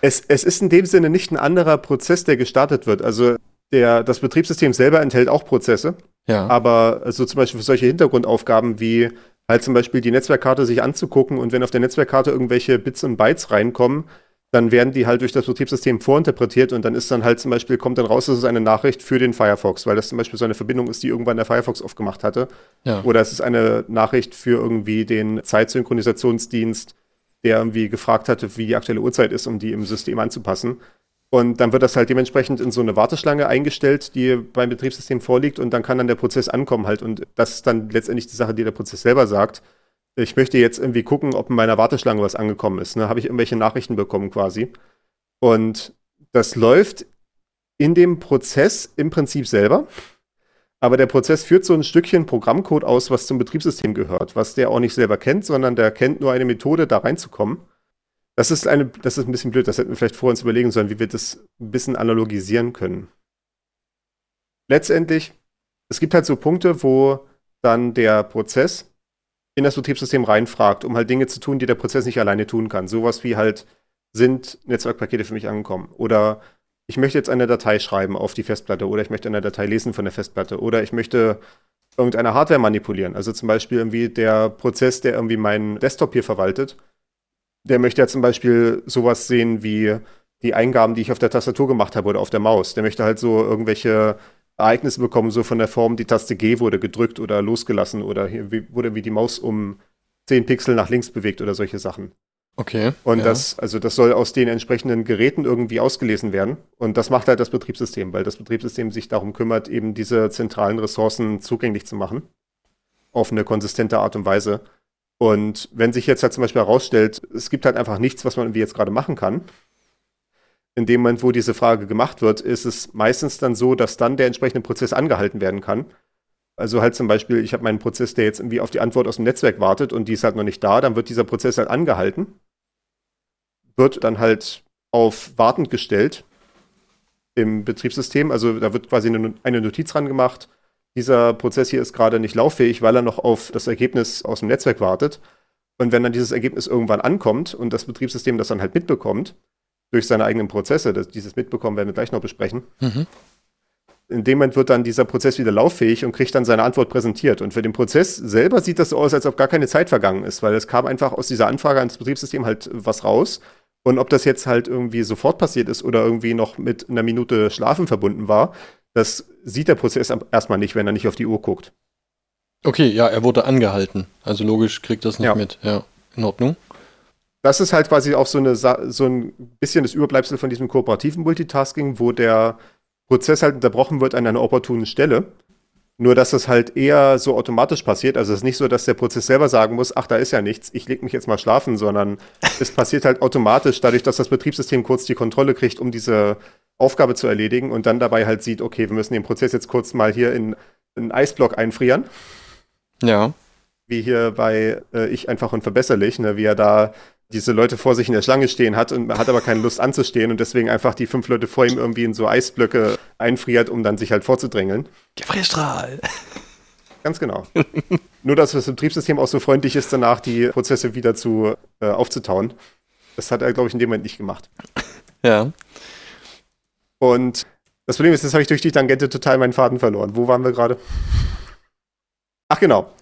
Es, es ist in dem Sinne nicht ein anderer Prozess, der gestartet wird. Also der, das Betriebssystem selber enthält auch Prozesse. Ja. Aber also zum Beispiel für solche Hintergrundaufgaben wie halt zum Beispiel die Netzwerkkarte sich anzugucken und wenn auf der Netzwerkkarte irgendwelche Bits und Bytes reinkommen, dann werden die halt durch das Betriebssystem vorinterpretiert und dann ist dann halt zum Beispiel, kommt dann raus, dass es eine Nachricht für den Firefox, weil das zum Beispiel so eine Verbindung ist, die irgendwann der Firefox aufgemacht hatte. Ja. Oder es ist eine Nachricht für irgendwie den Zeitsynchronisationsdienst, der irgendwie gefragt hatte, wie die aktuelle Uhrzeit ist, um die im System anzupassen. Und dann wird das halt dementsprechend in so eine Warteschlange eingestellt, die beim Betriebssystem vorliegt und dann kann dann der Prozess ankommen halt. Und das ist dann letztendlich die Sache, die der Prozess selber sagt ich möchte jetzt irgendwie gucken, ob in meiner Warteschlange was angekommen ist. Ne? Habe ich irgendwelche Nachrichten bekommen quasi. Und das läuft in dem Prozess im Prinzip selber. Aber der Prozess führt so ein Stückchen Programmcode aus, was zum Betriebssystem gehört, was der auch nicht selber kennt, sondern der kennt nur eine Methode, da reinzukommen. Das ist, eine, das ist ein bisschen blöd, das hätten wir vielleicht vor uns überlegen sollen, wie wir das ein bisschen analogisieren können. Letztendlich, es gibt halt so Punkte, wo dann der Prozess in das Betriebssystem reinfragt, um halt Dinge zu tun, die der Prozess nicht alleine tun kann. Sowas wie halt, sind Netzwerkpakete für mich angekommen? Oder ich möchte jetzt eine Datei schreiben auf die Festplatte oder ich möchte eine Datei lesen von der Festplatte oder ich möchte irgendeine Hardware manipulieren. Also zum Beispiel irgendwie der Prozess, der irgendwie meinen Desktop hier verwaltet, der möchte ja zum Beispiel sowas sehen wie die Eingaben, die ich auf der Tastatur gemacht habe oder auf der Maus. Der möchte halt so irgendwelche Ereignisse bekommen, so von der Form, die Taste G wurde gedrückt oder losgelassen oder hier wurde wie die Maus um 10 Pixel nach links bewegt oder solche Sachen. Okay. Und ja. das, also das soll aus den entsprechenden Geräten irgendwie ausgelesen werden. Und das macht halt das Betriebssystem, weil das Betriebssystem sich darum kümmert, eben diese zentralen Ressourcen zugänglich zu machen. Auf eine konsistente Art und Weise. Und wenn sich jetzt halt zum Beispiel herausstellt, es gibt halt einfach nichts, was man irgendwie jetzt gerade machen kann, in dem Moment, wo diese Frage gemacht wird, ist es meistens dann so, dass dann der entsprechende Prozess angehalten werden kann. Also halt zum Beispiel, ich habe meinen Prozess, der jetzt irgendwie auf die Antwort aus dem Netzwerk wartet und die ist halt noch nicht da, dann wird dieser Prozess halt angehalten, wird dann halt auf wartend gestellt im Betriebssystem. Also da wird quasi eine, Notiz ran gemacht. Dieser Prozess hier ist gerade nicht lauffähig, weil er noch auf das Ergebnis aus dem Netzwerk wartet. Und wenn dann dieses Ergebnis irgendwann ankommt und das Betriebssystem das dann halt mitbekommt, durch seine eigenen Prozesse, das, dieses Mitbekommen werden wir gleich noch besprechen, mhm in dem Moment wird dann dieser Prozess wieder lauffähig und kriegt dann seine Antwort präsentiert. Und für den Prozess selber sieht das so aus, als ob gar keine Zeit vergangen ist, weil es kam einfach aus dieser Anfrage ans Betriebssystem halt was raus. Und ob das jetzt halt irgendwie sofort passiert ist oder irgendwie noch mit einer Minute Schlafen verbunden war, das sieht der Prozess erstmal nicht, wenn er nicht auf die Uhr guckt. Okay, ja, er wurde angehalten. Also logisch kriegt das nicht ja. mit. Ja, in Ordnung. Das ist halt quasi auch so, eine, so ein bisschen das Überbleibsel von diesem kooperativen Multitasking, wo der Prozess halt unterbrochen wird an einer opportunen Stelle. Nur, dass das halt eher so automatisch passiert. Also es ist nicht so, dass der Prozess selber sagen muss, ach, da ist ja nichts, ich leg mich jetzt mal schlafen, sondern (laughs) es passiert halt automatisch, dadurch, dass das Betriebssystem kurz die Kontrolle kriegt, um diese Aufgabe zu erledigen und dann dabei halt sieht, okay, wir müssen den Prozess jetzt kurz mal hier in einen Eisblock einfrieren. Ja. Wie hier bei äh, Ich einfach und verbesserlich, ne, wie er da diese Leute vor sich in der Schlange stehen hat und hat aber keine Lust anzustehen und deswegen einfach die fünf Leute vor ihm irgendwie in so Eisblöcke einfriert, um dann sich halt vorzudrängeln. Gefrierstrahl. Ganz genau. Nur, dass das Betriebssystem auch so freundlich ist, danach die Prozesse wieder zu äh, aufzutauen. Das hat er, glaube ich, in dem Moment nicht gemacht. Ja. Und das Problem ist, jetzt habe ich durch die Tangente total meinen Faden verloren. Wo waren wir gerade? Ach genau.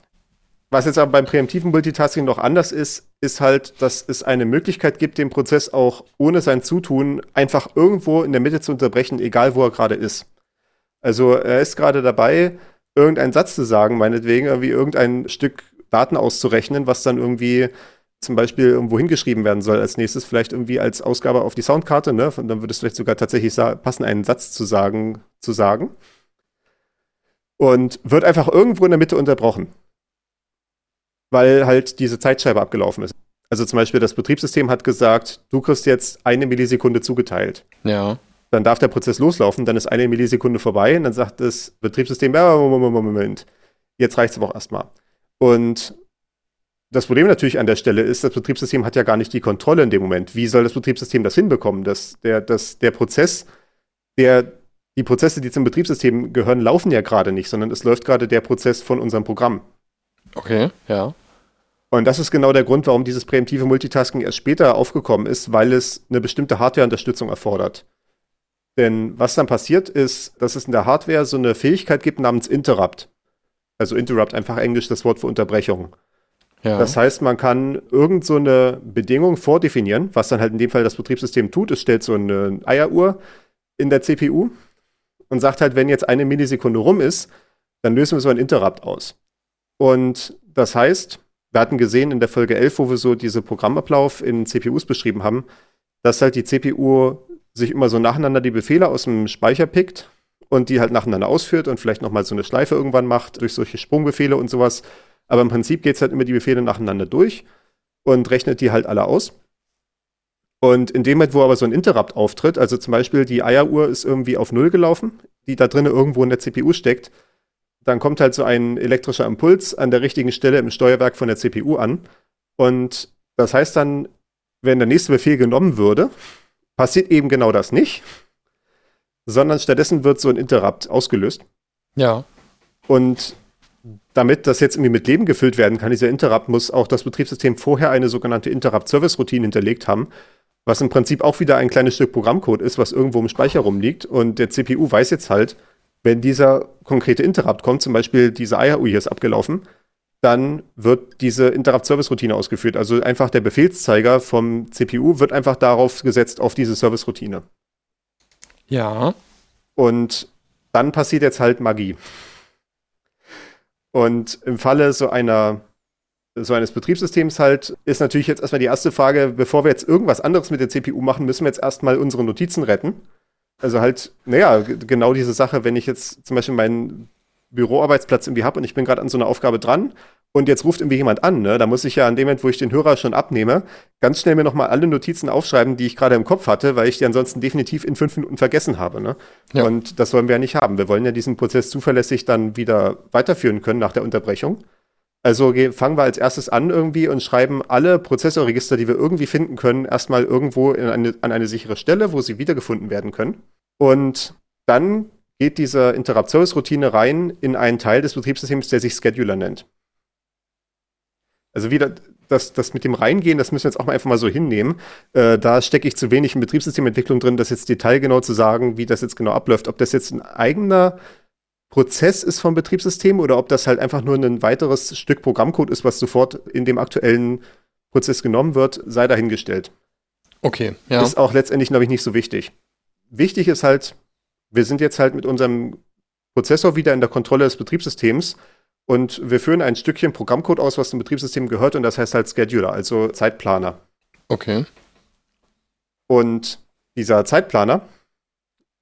Was jetzt aber beim präemptiven Multitasking noch anders ist, ist halt, dass es eine Möglichkeit gibt, den Prozess auch ohne sein Zutun einfach irgendwo in der Mitte zu unterbrechen, egal wo er gerade ist. Also er ist gerade dabei, irgendeinen Satz zu sagen, meinetwegen irgendwie irgendein Stück Daten auszurechnen, was dann irgendwie zum Beispiel irgendwo hingeschrieben werden soll als nächstes, vielleicht irgendwie als Ausgabe auf die Soundkarte, ne? Und dann würde es vielleicht sogar tatsächlich passen, einen Satz zu sagen, zu sagen. Und wird einfach irgendwo in der Mitte unterbrochen weil halt diese Zeitscheibe abgelaufen ist. Also zum Beispiel das Betriebssystem hat gesagt, du kriegst jetzt eine Millisekunde zugeteilt. Ja. Dann darf der Prozess loslaufen, dann ist eine Millisekunde vorbei und dann sagt das Betriebssystem, ja, Moment, Moment, jetzt reicht es aber auch erstmal. Und das Problem natürlich an der Stelle ist, das Betriebssystem hat ja gar nicht die Kontrolle in dem Moment. Wie soll das Betriebssystem das hinbekommen? Dass der, dass der Prozess, der, die Prozesse, die zum Betriebssystem gehören, laufen ja gerade nicht, sondern es läuft gerade der Prozess von unserem Programm. Okay, ja. Und das ist genau der Grund, warum dieses präemptive Multitasking erst später aufgekommen ist, weil es eine bestimmte Hardware-Unterstützung erfordert. Denn was dann passiert ist, dass es in der Hardware so eine Fähigkeit gibt namens Interrupt. Also Interrupt, einfach Englisch das Wort für Unterbrechung. Ja. Das heißt, man kann irgend so eine Bedingung vordefinieren, was dann halt in dem Fall das Betriebssystem tut. Es stellt so eine Eieruhr in der CPU und sagt halt, wenn jetzt eine Millisekunde rum ist, dann lösen wir so ein Interrupt aus. Und das heißt, wir hatten gesehen in der Folge 11, wo wir so diese Programmablauf in CPUs beschrieben haben, dass halt die CPU sich immer so nacheinander die Befehle aus dem Speicher pickt und die halt nacheinander ausführt und vielleicht nochmal so eine Schleife irgendwann macht durch solche Sprungbefehle und sowas. Aber im Prinzip geht es halt immer die Befehle nacheinander durch und rechnet die halt alle aus. Und in dem Moment, wo aber so ein Interrupt auftritt, also zum Beispiel die Eieruhr ist irgendwie auf Null gelaufen, die da drinnen irgendwo in der CPU steckt, dann kommt halt so ein elektrischer Impuls an der richtigen Stelle im Steuerwerk von der CPU an. Und das heißt dann, wenn der nächste Befehl genommen würde, passiert eben genau das nicht, sondern stattdessen wird so ein Interrupt ausgelöst. Ja. Und damit das jetzt irgendwie mit Leben gefüllt werden kann, dieser Interrupt, muss auch das Betriebssystem vorher eine sogenannte Interrupt-Service-Routine hinterlegt haben, was im Prinzip auch wieder ein kleines Stück Programmcode ist, was irgendwo im Speicher rumliegt. Und der CPU weiß jetzt halt, wenn dieser konkrete Interrupt kommt, zum Beispiel diese IAU hier ist abgelaufen, dann wird diese Interrupt-Service-Routine ausgeführt. Also einfach der Befehlszeiger vom CPU wird einfach darauf gesetzt, auf diese Service-Routine. Ja. Und dann passiert jetzt halt Magie. Und im Falle so einer so eines Betriebssystems halt, ist natürlich jetzt erstmal die erste Frage, bevor wir jetzt irgendwas anderes mit der CPU machen, müssen wir jetzt erstmal unsere Notizen retten. Also halt, naja, genau diese Sache, wenn ich jetzt zum Beispiel meinen Büroarbeitsplatz irgendwie habe und ich bin gerade an so einer Aufgabe dran und jetzt ruft irgendwie jemand an, ne? Da muss ich ja an dem Moment, wo ich den Hörer schon abnehme, ganz schnell mir nochmal alle Notizen aufschreiben, die ich gerade im Kopf hatte, weil ich die ansonsten definitiv in fünf Minuten vergessen habe, ne? Ja. Und das wollen wir ja nicht haben. Wir wollen ja diesen Prozess zuverlässig dann wieder weiterführen können nach der Unterbrechung. Also fangen wir als erstes an irgendwie und schreiben alle Prozessorregister, die wir irgendwie finden können, erstmal irgendwo eine, an eine sichere Stelle, wo sie wiedergefunden werden können. Und dann geht diese Interrupt-Service-Routine rein in einen Teil des Betriebssystems, der sich Scheduler nennt. Also wieder das, das mit dem Reingehen, das müssen wir jetzt auch mal einfach mal so hinnehmen. Äh, da stecke ich zu wenig in Betriebssystementwicklung drin, das jetzt detailgenau zu sagen, wie das jetzt genau abläuft. Ob das jetzt ein eigener Prozess ist vom Betriebssystem oder ob das halt einfach nur ein weiteres Stück Programmcode ist, was sofort in dem aktuellen Prozess genommen wird, sei dahingestellt. Okay, ja. Ist auch letztendlich, glaube ich, nicht so wichtig. Wichtig ist halt, wir sind jetzt halt mit unserem Prozessor wieder in der Kontrolle des Betriebssystems und wir führen ein Stückchen Programmcode aus, was zum Betriebssystem gehört und das heißt halt Scheduler, also Zeitplaner. Okay. Und dieser Zeitplaner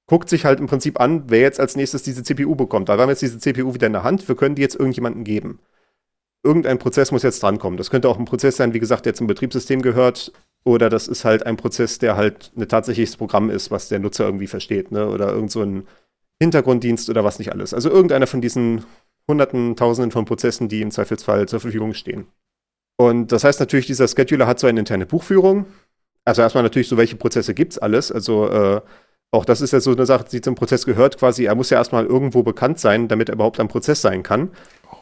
guckt sich halt im Prinzip an, wer jetzt als nächstes diese CPU bekommt. Da haben wir jetzt diese CPU wieder in der Hand, wir können die jetzt irgendjemandem geben. Irgendein Prozess muss jetzt drankommen. Das könnte auch ein Prozess sein, wie gesagt, der zum Betriebssystem gehört. Oder das ist halt ein Prozess, der halt ein tatsächliches Programm ist, was der Nutzer irgendwie versteht. Ne? Oder irgend so ein Hintergrunddienst oder was nicht alles. Also irgendeiner von diesen Hunderten, Tausenden von Prozessen, die im Zweifelsfall zur Verfügung stehen. Und das heißt natürlich, dieser Scheduler hat so eine interne Buchführung. Also erstmal natürlich so, welche Prozesse gibt es alles. Also äh, auch das ist ja so eine Sache, die zum Prozess gehört quasi. Er muss ja erstmal irgendwo bekannt sein, damit er überhaupt ein Prozess sein kann.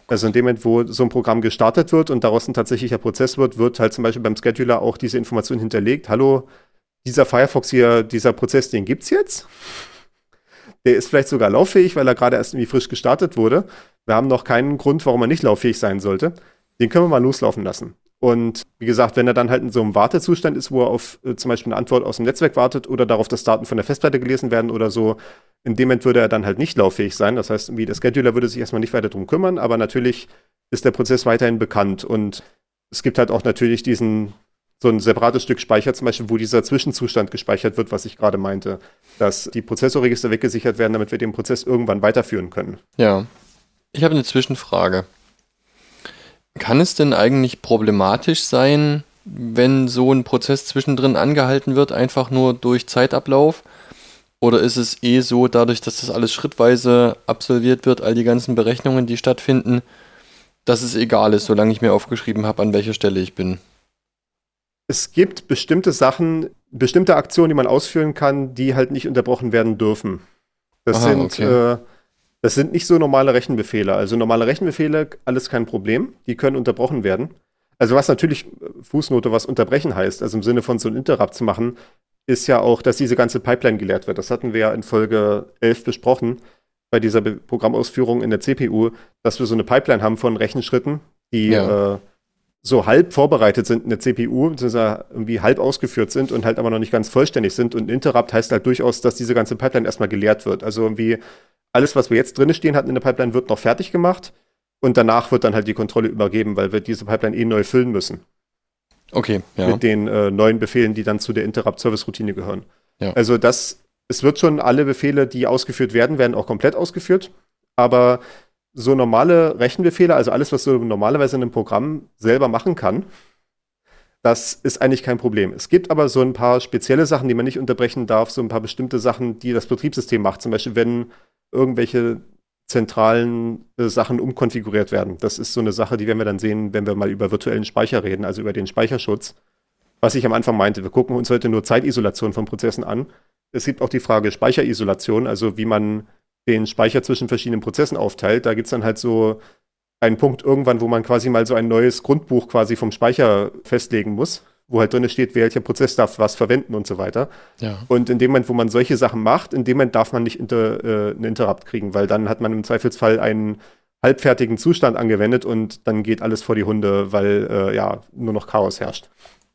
Also in dem Moment, wo so ein Programm gestartet wird und daraus ein tatsächlicher Prozess wird, wird halt zum Beispiel beim Scheduler auch diese Information hinterlegt. Hallo, dieser Firefox hier, dieser Prozess, den gibt's jetzt? Der ist vielleicht sogar lauffähig, weil er gerade erst irgendwie frisch gestartet wurde. Wir haben noch keinen Grund, warum er nicht lauffähig sein sollte. Den können wir mal loslaufen lassen. Und wie gesagt, wenn er dann halt in so einem Wartezustand ist, wo er auf äh, zum Beispiel eine Antwort aus dem Netzwerk wartet oder darauf, dass Daten von der Festplatte gelesen werden oder so, in dem Moment würde er dann halt nicht lauffähig sein. Das heißt, wie der Scheduler würde sich erstmal nicht weiter drum kümmern, aber natürlich ist der Prozess weiterhin bekannt. Und es gibt halt auch natürlich diesen, so ein separates Stück Speicher zum Beispiel, wo dieser Zwischenzustand gespeichert wird, was ich gerade meinte, dass die Prozessorregister weggesichert werden, damit wir den Prozess irgendwann weiterführen können. Ja. Ich habe eine Zwischenfrage. Kann es denn eigentlich problematisch sein, wenn so ein Prozess zwischendrin angehalten wird, einfach nur durch Zeitablauf? Oder ist es eh so, dadurch, dass das alles schrittweise absolviert wird, all die ganzen Berechnungen, die stattfinden, dass es egal ist, solange ich mir aufgeschrieben habe, an welcher Stelle ich bin? Es gibt bestimmte Sachen, bestimmte Aktionen, die man ausführen kann, die halt nicht unterbrochen werden dürfen. Das Aha, sind okay. äh, das sind nicht so normale Rechenbefehle. Also normale Rechenbefehle, alles kein Problem. Die können unterbrochen werden. Also was natürlich, äh, Fußnote, was unterbrechen heißt, also im Sinne von so ein Interrupt zu machen, ist ja auch, dass diese ganze Pipeline geleert wird. Das hatten wir ja in Folge 11 besprochen, bei dieser Be Programmausführung in der CPU, dass wir so eine Pipeline haben von Rechenschritten, die ja. äh, so halb vorbereitet sind in der CPU, beziehungsweise irgendwie halb ausgeführt sind und halt aber noch nicht ganz vollständig sind. Und Interrupt heißt halt durchaus, dass diese ganze Pipeline erstmal geleert wird. Also irgendwie alles, was wir jetzt drin stehen hatten in der Pipeline, wird noch fertig gemacht. Und danach wird dann halt die Kontrolle übergeben, weil wir diese Pipeline eh neu füllen müssen. Okay, ja. Mit den äh, neuen Befehlen, die dann zu der Interrupt-Service-Routine gehören. Ja. Also das, es wird schon alle Befehle, die ausgeführt werden, werden auch komplett ausgeführt. Aber so normale Rechenbefehle, also alles, was du normalerweise in einem Programm selber machen kann, das ist eigentlich kein Problem. Es gibt aber so ein paar spezielle Sachen, die man nicht unterbrechen darf, so ein paar bestimmte Sachen, die das Betriebssystem macht. Zum Beispiel, wenn irgendwelche zentralen äh, Sachen umkonfiguriert werden. Das ist so eine Sache, die werden wir dann sehen, wenn wir mal über virtuellen Speicher reden, also über den Speicherschutz. Was ich am Anfang meinte, wir gucken uns heute nur Zeitisolation von Prozessen an. Es gibt auch die Frage Speicherisolation, also wie man den Speicher zwischen verschiedenen Prozessen aufteilt. Da gibt es dann halt so einen Punkt irgendwann, wo man quasi mal so ein neues Grundbuch quasi vom Speicher festlegen muss, wo halt drin steht, welcher Prozess darf was verwenden und so weiter. Ja. Und in dem Moment, wo man solche Sachen macht, in dem Moment darf man nicht inter, äh, einen Interrupt kriegen, weil dann hat man im Zweifelsfall einen halbfertigen Zustand angewendet und dann geht alles vor die Hunde, weil äh, ja nur noch Chaos herrscht.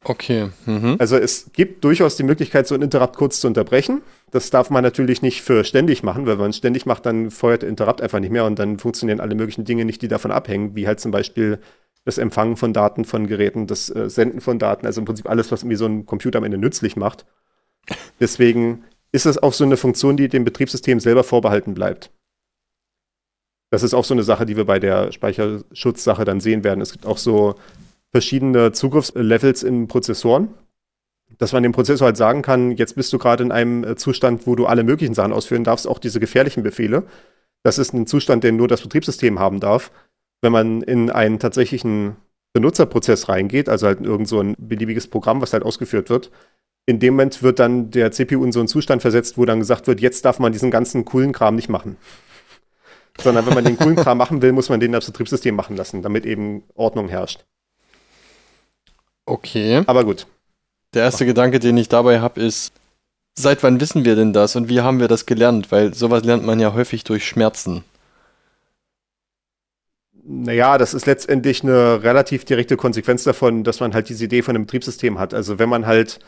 Okay. Mhm. Also es gibt durchaus die Möglichkeit, so einen Interrupt kurz zu unterbrechen. Das darf man natürlich nicht für ständig machen, weil wenn man es ständig macht, dann feuert der Interrupt einfach nicht mehr und dann funktionieren alle möglichen Dinge nicht, die davon abhängen, wie halt zum Beispiel das Empfangen von Daten von Geräten, das äh, Senden von Daten, also im Prinzip alles, was irgendwie so ein Computer am Ende nützlich macht. Deswegen ist es auch so eine Funktion, die dem Betriebssystem selber vorbehalten bleibt. Das ist auch so eine Sache, die wir bei der Speicherschutzsache dann sehen werden. Es gibt auch so verschiedene Zugriffslevels in Prozessoren, dass man dem Prozessor halt sagen kann, jetzt bist du gerade in einem äh, Zustand, wo du alle möglichen Sachen ausführen darfst, auch diese gefährlichen Befehle. Das ist ein Zustand, den nur das Betriebssystem haben darf. Wenn man in einen tatsächlichen Benutzerprozess reingeht, also halt in irgend so ein beliebiges Programm, was halt ausgeführt wird, in dem Moment wird dann der CPU in so einen Zustand versetzt, wo dann gesagt wird, jetzt darf man diesen ganzen coolen Kram nicht machen. Sondern wenn man den coolen Kram machen will, muss man den das Betriebssystem machen lassen, damit eben Ordnung herrscht. Okay. Aber gut. Der erste Gedanke, den ich dabei habe, ist, seit wann wissen wir denn das und wie haben wir das gelernt? Weil sowas lernt man ja häufig durch Schmerzen. Naja, das ist letztendlich eine relativ direkte Konsequenz davon, dass man halt diese Idee von einem Betriebssystem hat. Also wenn man halt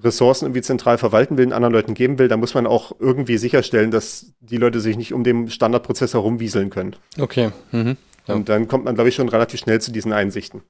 Ressourcen irgendwie zentral verwalten will, anderen Leuten geben will, dann muss man auch irgendwie sicherstellen, dass die Leute sich nicht um den Standardprozess herumwieseln können. Okay. Mhm. Ja. Und dann kommt man, glaube ich, schon relativ schnell zu diesen Einsichten.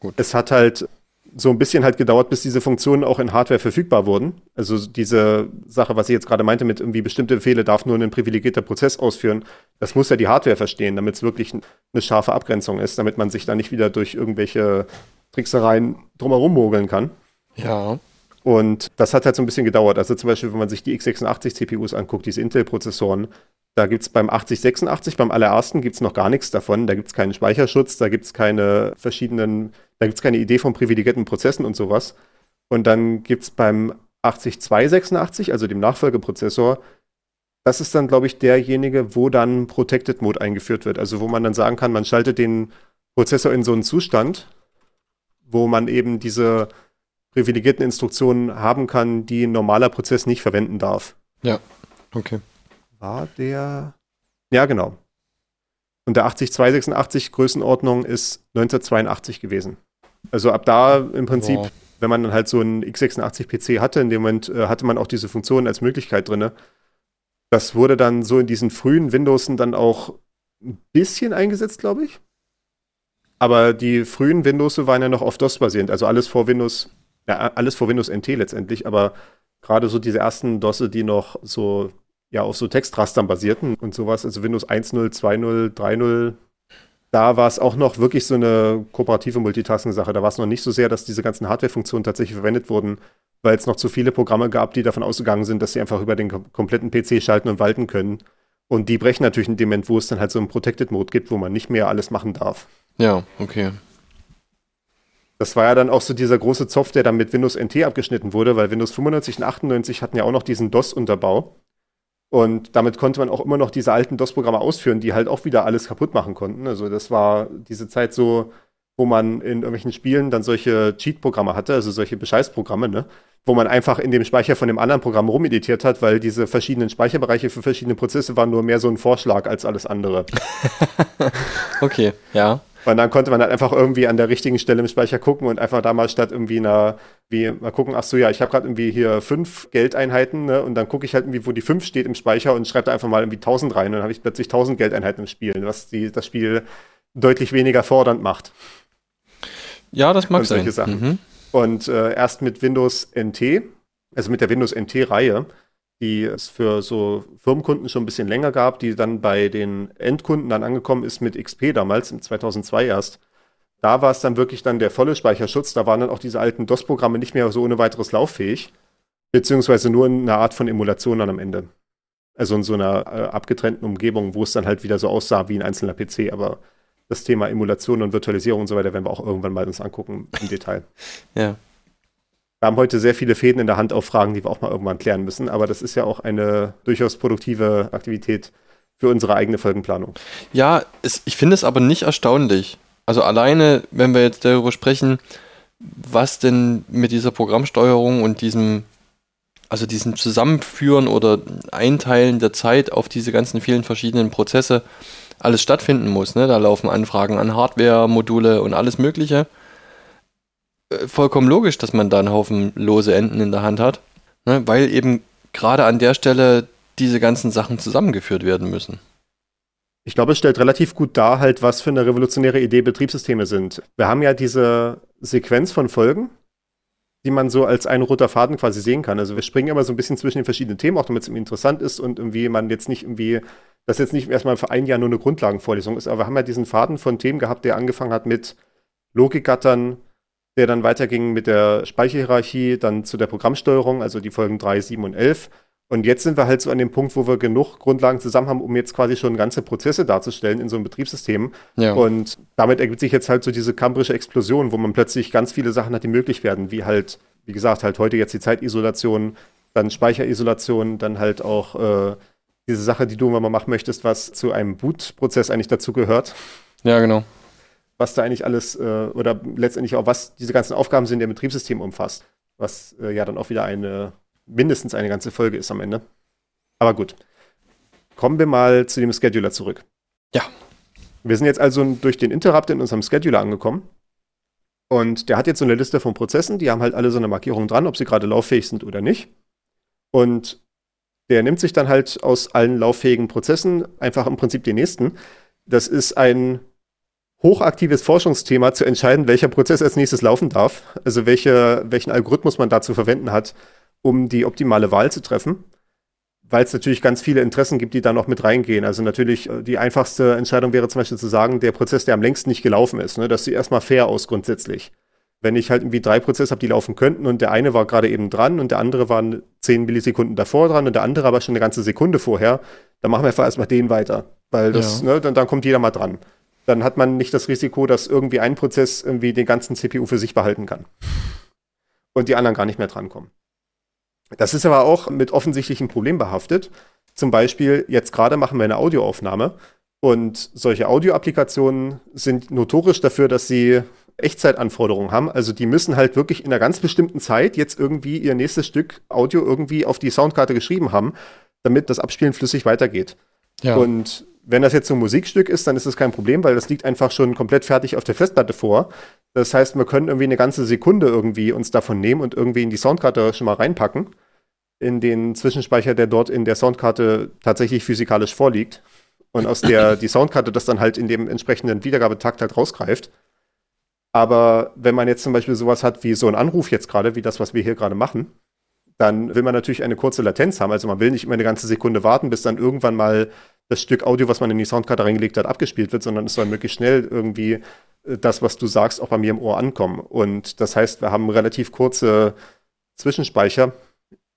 Gut. Es hat halt so ein bisschen halt gedauert, bis diese Funktionen auch in Hardware verfügbar wurden. Also diese Sache, was ich jetzt gerade meinte, mit irgendwie bestimmte Befehle darf nur ein privilegierter Prozess ausführen, das muss ja die Hardware verstehen, damit es wirklich eine scharfe Abgrenzung ist, damit man sich da nicht wieder durch irgendwelche Tricksereien drumherum mogeln kann. Ja. Und das hat halt so ein bisschen gedauert. Also zum Beispiel, wenn man sich die x86 CPUs anguckt, diese Intel-Prozessoren, da gibt es beim 8086, beim allerersten gibt es noch gar nichts davon. Da gibt es keinen Speicherschutz, da gibt es keine verschiedenen, da gibt es keine Idee von privilegierten Prozessen und sowas. Und dann gibt es beim 80286, also dem Nachfolgeprozessor, das ist dann, glaube ich, derjenige, wo dann Protected Mode eingeführt wird. Also wo man dann sagen kann, man schaltet den Prozessor in so einen Zustand, wo man eben diese privilegierten Instruktionen haben kann, die ein normaler Prozess nicht verwenden darf. Ja, okay war der. Ja, genau. Und der 80286 Größenordnung ist 1982 gewesen. Also ab da im Prinzip, wow. wenn man dann halt so einen x86 PC hatte, in dem Moment äh, hatte man auch diese Funktion als Möglichkeit drin. Das wurde dann so in diesen frühen Windows dann auch ein bisschen eingesetzt, glaube ich. Aber die frühen Windows waren ja noch auf DOS basierend, also alles vor Windows, ja, alles vor Windows NT letztendlich, aber gerade so diese ersten DOSe, die noch so ja auf so Textrastern basierten und sowas, also Windows 1.0, 2.0, 3.0, da war es auch noch wirklich so eine kooperative Multitasking-Sache. Da war es noch nicht so sehr, dass diese ganzen Hardware-Funktionen tatsächlich verwendet wurden, weil es noch zu viele Programme gab, die davon ausgegangen sind, dass sie einfach über den kompletten PC schalten und walten können. Und die brechen natürlich in dem Moment, wo es dann halt so einen Protected-Mode gibt, wo man nicht mehr alles machen darf. Ja, okay. Das war ja dann auch so dieser große Zopf, der dann mit Windows NT abgeschnitten wurde, weil Windows 95 und 98 hatten ja auch noch diesen DOS-Unterbau. Und damit konnte man auch immer noch diese alten DOS-Programme ausführen, die halt auch wieder alles kaputt machen konnten. Also das war diese Zeit so, wo man in irgendwelchen Spielen dann solche Cheat-Programme hatte, also solche Bescheißprogramme, ne? wo man einfach in dem Speicher von dem anderen Programm rumeditiert hat, weil diese verschiedenen Speicherbereiche für verschiedene Prozesse waren nur mehr so ein Vorschlag als alles andere. (laughs) okay, ja. Und dann konnte man halt einfach irgendwie an der richtigen Stelle im Speicher gucken und einfach da mal statt irgendwie einer, wie mal gucken, ach so, ja, ich habe gerade irgendwie hier fünf Geldeinheiten, ne? Und dann gucke ich halt irgendwie, wo die fünf steht im Speicher und schreibe da einfach mal irgendwie tausend rein und dann habe ich plötzlich tausend Geldeinheiten im Spiel, was die, das Spiel deutlich weniger fordernd macht. Ja, das mag und solche sein. Sachen. Mhm. Und äh, erst mit Windows NT, also mit der Windows NT-Reihe, die es für so Firmenkunden schon ein bisschen länger gab, die dann bei den Endkunden dann angekommen ist mit XP damals, im 2002 erst. Da war es dann wirklich dann der volle Speicherschutz. Da waren dann auch diese alten DOS-Programme nicht mehr so ohne weiteres lauffähig, beziehungsweise nur in einer Art von Emulation dann am Ende. Also in so einer äh, abgetrennten Umgebung, wo es dann halt wieder so aussah wie ein einzelner PC. Aber das Thema Emulation und Virtualisierung und so weiter werden wir auch irgendwann mal uns angucken im Detail. (laughs) Ja. Wir haben heute sehr viele Fäden in der Hand auf Fragen, die wir auch mal irgendwann klären müssen. Aber das ist ja auch eine durchaus produktive Aktivität für unsere eigene Folgenplanung. Ja, es, ich finde es aber nicht erstaunlich. Also alleine, wenn wir jetzt darüber sprechen, was denn mit dieser Programmsteuerung und diesem, also diesem Zusammenführen oder Einteilen der Zeit auf diese ganzen vielen verschiedenen Prozesse alles stattfinden muss. Ne? Da laufen Anfragen an Hardware, Module und alles Mögliche. Äh, vollkommen logisch, dass man da einen Haufen lose Enden in der Hand hat, ne? weil eben gerade an der Stelle diese ganzen Sachen zusammengeführt werden müssen. Ich glaube, es stellt relativ gut dar, halt, was für eine revolutionäre Idee Betriebssysteme sind. Wir haben ja diese Sequenz von Folgen, die man so als ein roter Faden quasi sehen kann. Also wir springen immer so ein bisschen zwischen den verschiedenen Themen, auch damit es interessant ist und irgendwie man jetzt nicht irgendwie, das jetzt nicht erstmal für ein Jahr nur eine Grundlagenvorlesung ist, aber wir haben ja diesen Faden von Themen gehabt, der angefangen hat mit Logikgattern, der dann weiterging mit der Speicherhierarchie, dann zu der Programmsteuerung, also die Folgen 3, 7 und 11. Und jetzt sind wir halt so an dem Punkt, wo wir genug Grundlagen zusammen haben, um jetzt quasi schon ganze Prozesse darzustellen in so einem Betriebssystem. Ja. Und damit ergibt sich jetzt halt so diese kambrische Explosion, wo man plötzlich ganz viele Sachen hat, die möglich werden, wie halt, wie gesagt, halt heute jetzt die Zeitisolation, dann Speicherisolation, dann halt auch äh, diese Sache, die du immer mal machen möchtest, was zu einem Boot-Prozess eigentlich dazu gehört. Ja, genau. Was da eigentlich alles, äh, oder letztendlich auch, was diese ganzen Aufgaben sind, der Betriebssystem umfasst. Was äh, ja dann auch wieder eine mindestens eine ganze Folge ist am Ende. Aber gut. Kommen wir mal zu dem Scheduler zurück. Ja. Wir sind jetzt also durch den Interrupt in unserem Scheduler angekommen. Und der hat jetzt so eine Liste von Prozessen, die haben halt alle so eine Markierung dran, ob sie gerade lauffähig sind oder nicht. Und der nimmt sich dann halt aus allen lauffähigen Prozessen einfach im Prinzip den nächsten. Das ist ein hochaktives Forschungsthema zu entscheiden, welcher Prozess als nächstes laufen darf. Also welche, welchen Algorithmus man da zu verwenden hat, um die optimale Wahl zu treffen, weil es natürlich ganz viele Interessen gibt, die da noch mit reingehen. Also natürlich äh, die einfachste Entscheidung wäre zum Beispiel zu sagen, der Prozess, der am längsten nicht gelaufen ist, ne, das sieht erstmal fair aus grundsätzlich. Wenn ich halt irgendwie drei Prozesse habe, die laufen könnten und der eine war gerade eben dran und der andere war zehn Millisekunden davor dran und der andere aber schon eine ganze Sekunde vorher, dann machen wir einfach erstmal den weiter. Weil das, ja. ne, dann, dann kommt jeder mal dran. Dann hat man nicht das Risiko, dass irgendwie ein Prozess irgendwie den ganzen CPU für sich behalten kann. Und die anderen gar nicht mehr drankommen. Das ist aber auch mit offensichtlichen Problemen behaftet. Zum Beispiel, jetzt gerade machen wir eine Audioaufnahme und solche Audioapplikationen sind notorisch dafür, dass sie Echtzeitanforderungen haben. Also die müssen halt wirklich in einer ganz bestimmten Zeit jetzt irgendwie ihr nächstes Stück Audio irgendwie auf die Soundkarte geschrieben haben, damit das Abspielen flüssig weitergeht. Ja. Und wenn das jetzt so ein Musikstück ist, dann ist das kein Problem, weil das liegt einfach schon komplett fertig auf der Festplatte vor. Das heißt, wir können irgendwie eine ganze Sekunde irgendwie uns davon nehmen und irgendwie in die Soundkarte schon mal reinpacken in den Zwischenspeicher, der dort in der Soundkarte tatsächlich physikalisch vorliegt. Und aus der die Soundkarte das dann halt in dem entsprechenden Wiedergabetakt halt rausgreift. Aber wenn man jetzt zum Beispiel sowas hat wie so ein Anruf jetzt gerade, wie das, was wir hier gerade machen, dann will man natürlich eine kurze Latenz haben. Also man will nicht immer eine ganze Sekunde warten, bis dann irgendwann mal das Stück Audio, was man in die Soundkarte reingelegt hat, abgespielt wird, sondern es soll möglichst schnell irgendwie äh, das, was du sagst, auch bei mir im Ohr ankommen. Und das heißt, wir haben relativ kurze Zwischenspeicher,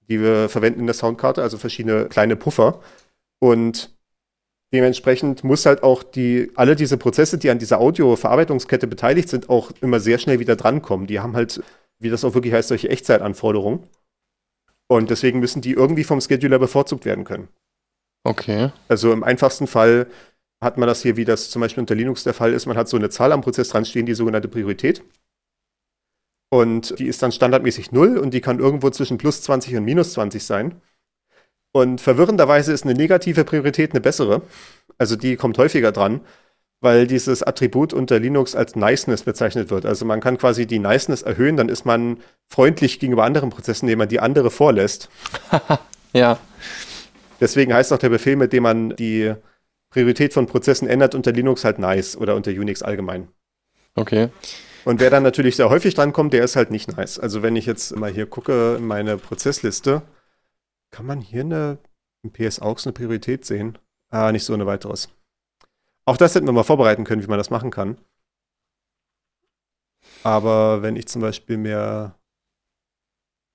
die wir verwenden in der Soundkarte, also verschiedene kleine Puffer. Und dementsprechend muss halt auch die, alle diese Prozesse, die an dieser Audio-Verarbeitungskette beteiligt sind, auch immer sehr schnell wieder drankommen. Die haben halt, wie das auch wirklich heißt, solche Echtzeitanforderungen. Und deswegen müssen die irgendwie vom Scheduler bevorzugt werden können. Okay. Also im einfachsten Fall hat man das hier, wie das zum Beispiel unter Linux der Fall ist. Man hat so eine Zahl am Prozess dran stehen, die sogenannte Priorität. Und die ist dann standardmäßig 0 und die kann irgendwo zwischen plus 20 und minus 20 sein. Und verwirrenderweise ist eine negative Priorität eine bessere. Also die kommt häufiger dran, weil dieses Attribut unter Linux als Niceness bezeichnet wird. Also man kann quasi die Niceness erhöhen, dann ist man freundlich gegenüber anderen Prozessen, indem man die andere vorlässt. (laughs) ja. Deswegen heißt auch der Befehl, mit dem man die Priorität von Prozessen ändert, unter Linux halt nice oder unter Unix allgemein. Okay. Und wer dann natürlich sehr häufig drankommt, der ist halt nicht nice. Also wenn ich jetzt mal hier gucke in meine Prozessliste, Kann man hier eine, im PS-AUX eine Priorität sehen? Ah, nicht so eine weiteres. Auch das hätten wir mal vorbereiten können, wie man das machen kann. Aber wenn ich zum Beispiel mehr.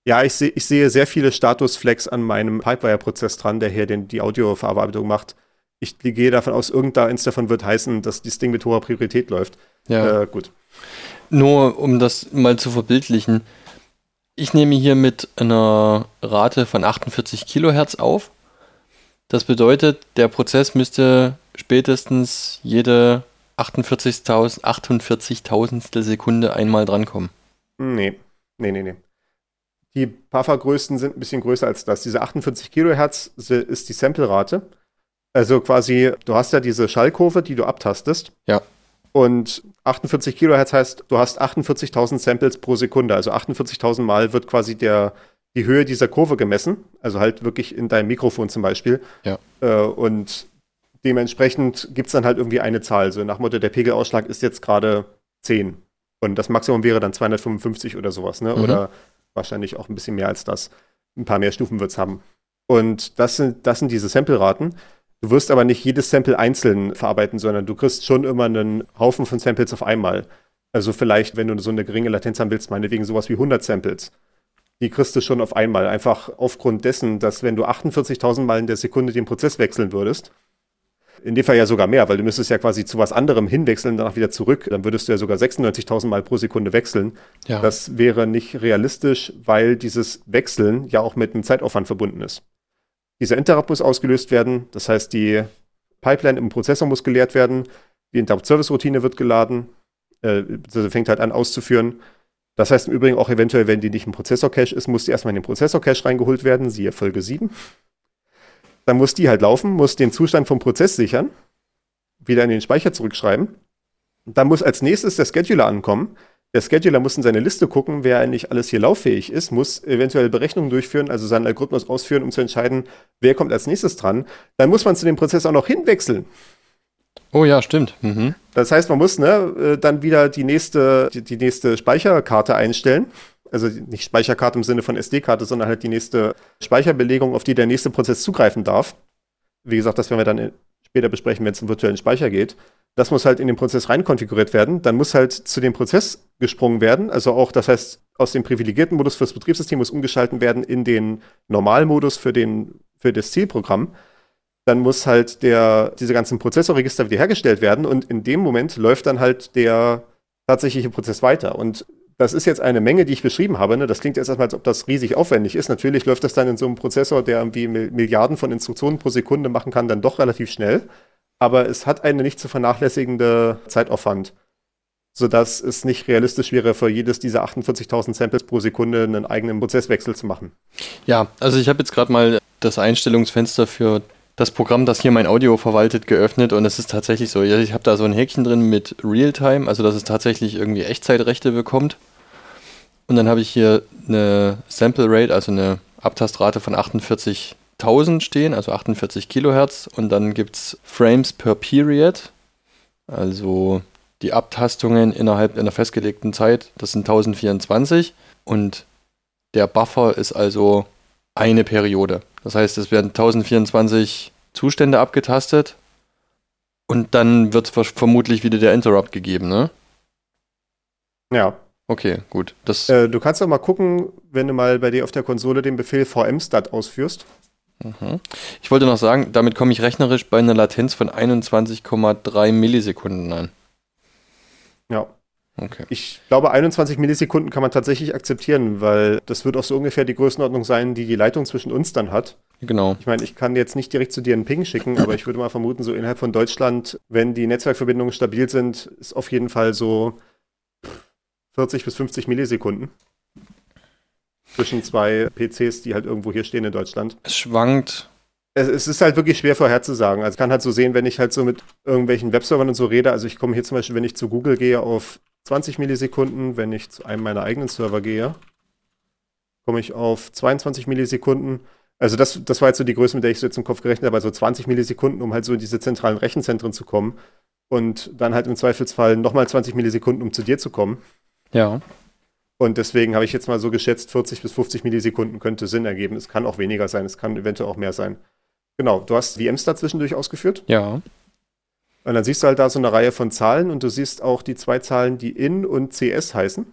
Ja, ich, seh, ich sehe sehr viele Statusflex an meinem Pipewire-Prozess dran, der hier den, die Audioverarbeitung macht. Ich gehe davon aus, irgendeins davon wird heißen, dass das Ding mit hoher Priorität läuft. Ja. Äh, gut. Nur um das mal zu verbildlichen. Ich nehme hier mit einer Rate von 48 Kilohertz auf. Das bedeutet, der Prozess müsste spätestens jede 48.000 48.000 Sekunde einmal drankommen. Nee, nee, nee, nee. Die Puffergrößen sind ein bisschen größer als das. Diese 48 Kilohertz ist die Samplerate. Also quasi, du hast ja diese Schallkurve, die du abtastest. Ja. Und 48 Kilohertz heißt, du hast 48.000 Samples pro Sekunde. Also 48.000 Mal wird quasi der, die Höhe dieser Kurve gemessen. Also halt wirklich in deinem Mikrofon zum Beispiel. Ja. Äh, und dementsprechend gibt es dann halt irgendwie eine Zahl. So nach Motto, der Pegelausschlag ist jetzt gerade 10. Und das Maximum wäre dann 255 oder sowas, ne? Mhm. Oder wahrscheinlich auch ein bisschen mehr als das. Ein paar mehr Stufen wird es haben. Und das sind, das sind diese Sample-Raten. Du wirst aber nicht jedes Sample einzeln verarbeiten, sondern du kriegst schon immer einen Haufen von Samples auf einmal. Also vielleicht, wenn du so eine geringe Latenz haben willst, meinetwegen sowas wie 100 Samples. Die kriegst du schon auf einmal. Einfach aufgrund dessen, dass wenn du 48.000 Mal in der Sekunde den Prozess wechseln würdest, in dem Fall ja sogar mehr, weil du müsstest ja quasi zu was anderem hinwechseln, danach wieder zurück, dann würdest du ja sogar 96.000 Mal pro Sekunde wechseln. Ja. Das wäre nicht realistisch, weil dieses Wechseln ja auch mit einem Zeitaufwand verbunden ist. Dieser Interrupt muss ausgelöst werden, das heißt, die Pipeline im Prozessor muss geleert werden, die Interrupt-Service-Routine wird geladen, äh, fängt halt an auszuführen. Das heißt im Übrigen auch eventuell, wenn die nicht im Prozessor-Cache ist, muss die erstmal in den Prozessor-Cache reingeholt werden, siehe Folge 7. Dann muss die halt laufen, muss den Zustand vom Prozess sichern, wieder in den Speicher zurückschreiben. Dann muss als nächstes der Scheduler ankommen. Der Scheduler muss in seine Liste gucken, wer eigentlich alles hier lauffähig ist, muss eventuell Berechnungen durchführen, also seinen Algorithmus ausführen, um zu entscheiden, wer kommt als nächstes dran. Dann muss man zu dem Prozess auch noch hinwechseln. Oh ja, stimmt. Mhm. Das heißt, man muss ne, äh, dann wieder die nächste, die, die nächste Speicherkarte einstellen. Also nicht Speicherkarte im Sinne von SD-Karte, sondern halt die nächste Speicherbelegung, auf die der nächste Prozess zugreifen darf. Wie gesagt, das werden wir dann später besprechen, wenn es um virtuellen Speicher geht. Das muss halt in den Prozess rein konfiguriert werden. Dann muss halt zu dem Prozess gesprungen werden. Also auch, das heißt, aus dem privilegierten Modus fürs Betriebssystem muss umgeschalten werden in den Normalmodus für, den, für das Zielprogramm. Dann muss halt der, diese ganzen Prozessorregister wiederhergestellt werden und in dem Moment läuft dann halt der tatsächliche Prozess weiter. Und das ist jetzt eine Menge, die ich beschrieben habe. Ne? Das klingt jetzt erstmal, als ob das riesig aufwendig ist. Natürlich läuft das dann in so einem Prozessor, der irgendwie Milliarden von Instruktionen pro Sekunde machen kann, dann doch relativ schnell aber es hat eine nicht zu vernachlässigende Zeitaufwand, sodass es nicht realistisch wäre, für jedes dieser 48.000 Samples pro Sekunde einen eigenen Prozesswechsel zu machen. Ja, also ich habe jetzt gerade mal das Einstellungsfenster für das Programm, das hier mein Audio verwaltet, geöffnet und es ist tatsächlich so, ich habe da so ein Häkchen drin mit Realtime, also dass es tatsächlich irgendwie Echtzeitrechte bekommt. Und dann habe ich hier eine Sample Rate, also eine Abtastrate von 48 1000 stehen, also 48 Kilohertz. Und dann gibt es Frames per Period, also die Abtastungen innerhalb einer festgelegten Zeit, das sind 1024. Und der Buffer ist also eine Periode. Das heißt, es werden 1024 Zustände abgetastet und dann wird vermutlich wieder der Interrupt gegeben, ne? Ja. Okay, gut. Äh, du kannst doch mal gucken, wenn du mal bei dir auf der Konsole den Befehl vmstat ausführst. Mhm. Ich wollte noch sagen, damit komme ich rechnerisch bei einer Latenz von 21,3 Millisekunden an. Ja. Okay. Ich glaube, 21 Millisekunden kann man tatsächlich akzeptieren, weil das wird auch so ungefähr die Größenordnung sein, die die Leitung zwischen uns dann hat. Genau. Ich meine, ich kann jetzt nicht direkt zu dir einen Ping schicken, aber ich würde mal vermuten, so innerhalb von Deutschland, wenn die Netzwerkverbindungen stabil sind, ist auf jeden Fall so 40 bis 50 Millisekunden zwischen zwei PCs, die halt irgendwo hier stehen in Deutschland. Es schwankt. Es, es ist halt wirklich schwer vorherzusagen. Also ich kann halt so sehen, wenn ich halt so mit irgendwelchen Webservern und so rede. Also ich komme hier zum Beispiel, wenn ich zu Google gehe, auf 20 Millisekunden. Wenn ich zu einem meiner eigenen Server gehe, komme ich auf 22 Millisekunden. Also das, das war jetzt so die Größe, mit der ich so jetzt im Kopf gerechnet habe, also 20 Millisekunden, um halt so in diese zentralen Rechenzentren zu kommen. Und dann halt im Zweifelsfall nochmal 20 Millisekunden, um zu dir zu kommen. Ja. Und deswegen habe ich jetzt mal so geschätzt, 40 bis 50 Millisekunden könnte Sinn ergeben. Es kann auch weniger sein, es kann eventuell auch mehr sein. Genau, du hast VMs da zwischendurch ausgeführt. Ja. Und dann siehst du halt da so eine Reihe von Zahlen und du siehst auch die zwei Zahlen, die in und CS heißen.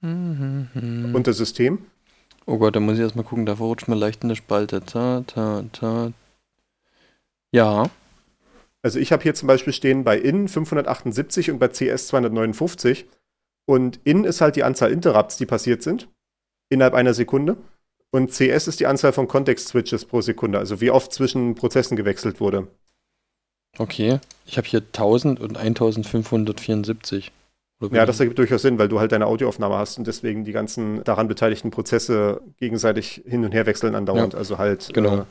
Mhm. Und das System. Oh Gott, da muss ich erstmal gucken, da verrutscht mir leicht in der Spalte. Ta, ta, ta. Ja. Also ich habe hier zum Beispiel stehen bei in 578 und bei CS 259. Und in ist halt die Anzahl Interrupts, die passiert sind, innerhalb einer Sekunde. Und CS ist die Anzahl von Context-Switches pro Sekunde, also wie oft zwischen Prozessen gewechselt wurde. Okay. Ich habe hier 1000 und 1574. Oder Ja, das ergibt durchaus Sinn, weil du halt deine Audioaufnahme hast und deswegen die ganzen daran beteiligten Prozesse gegenseitig hin und her wechseln andauernd. Ja, Also halt genau. äh,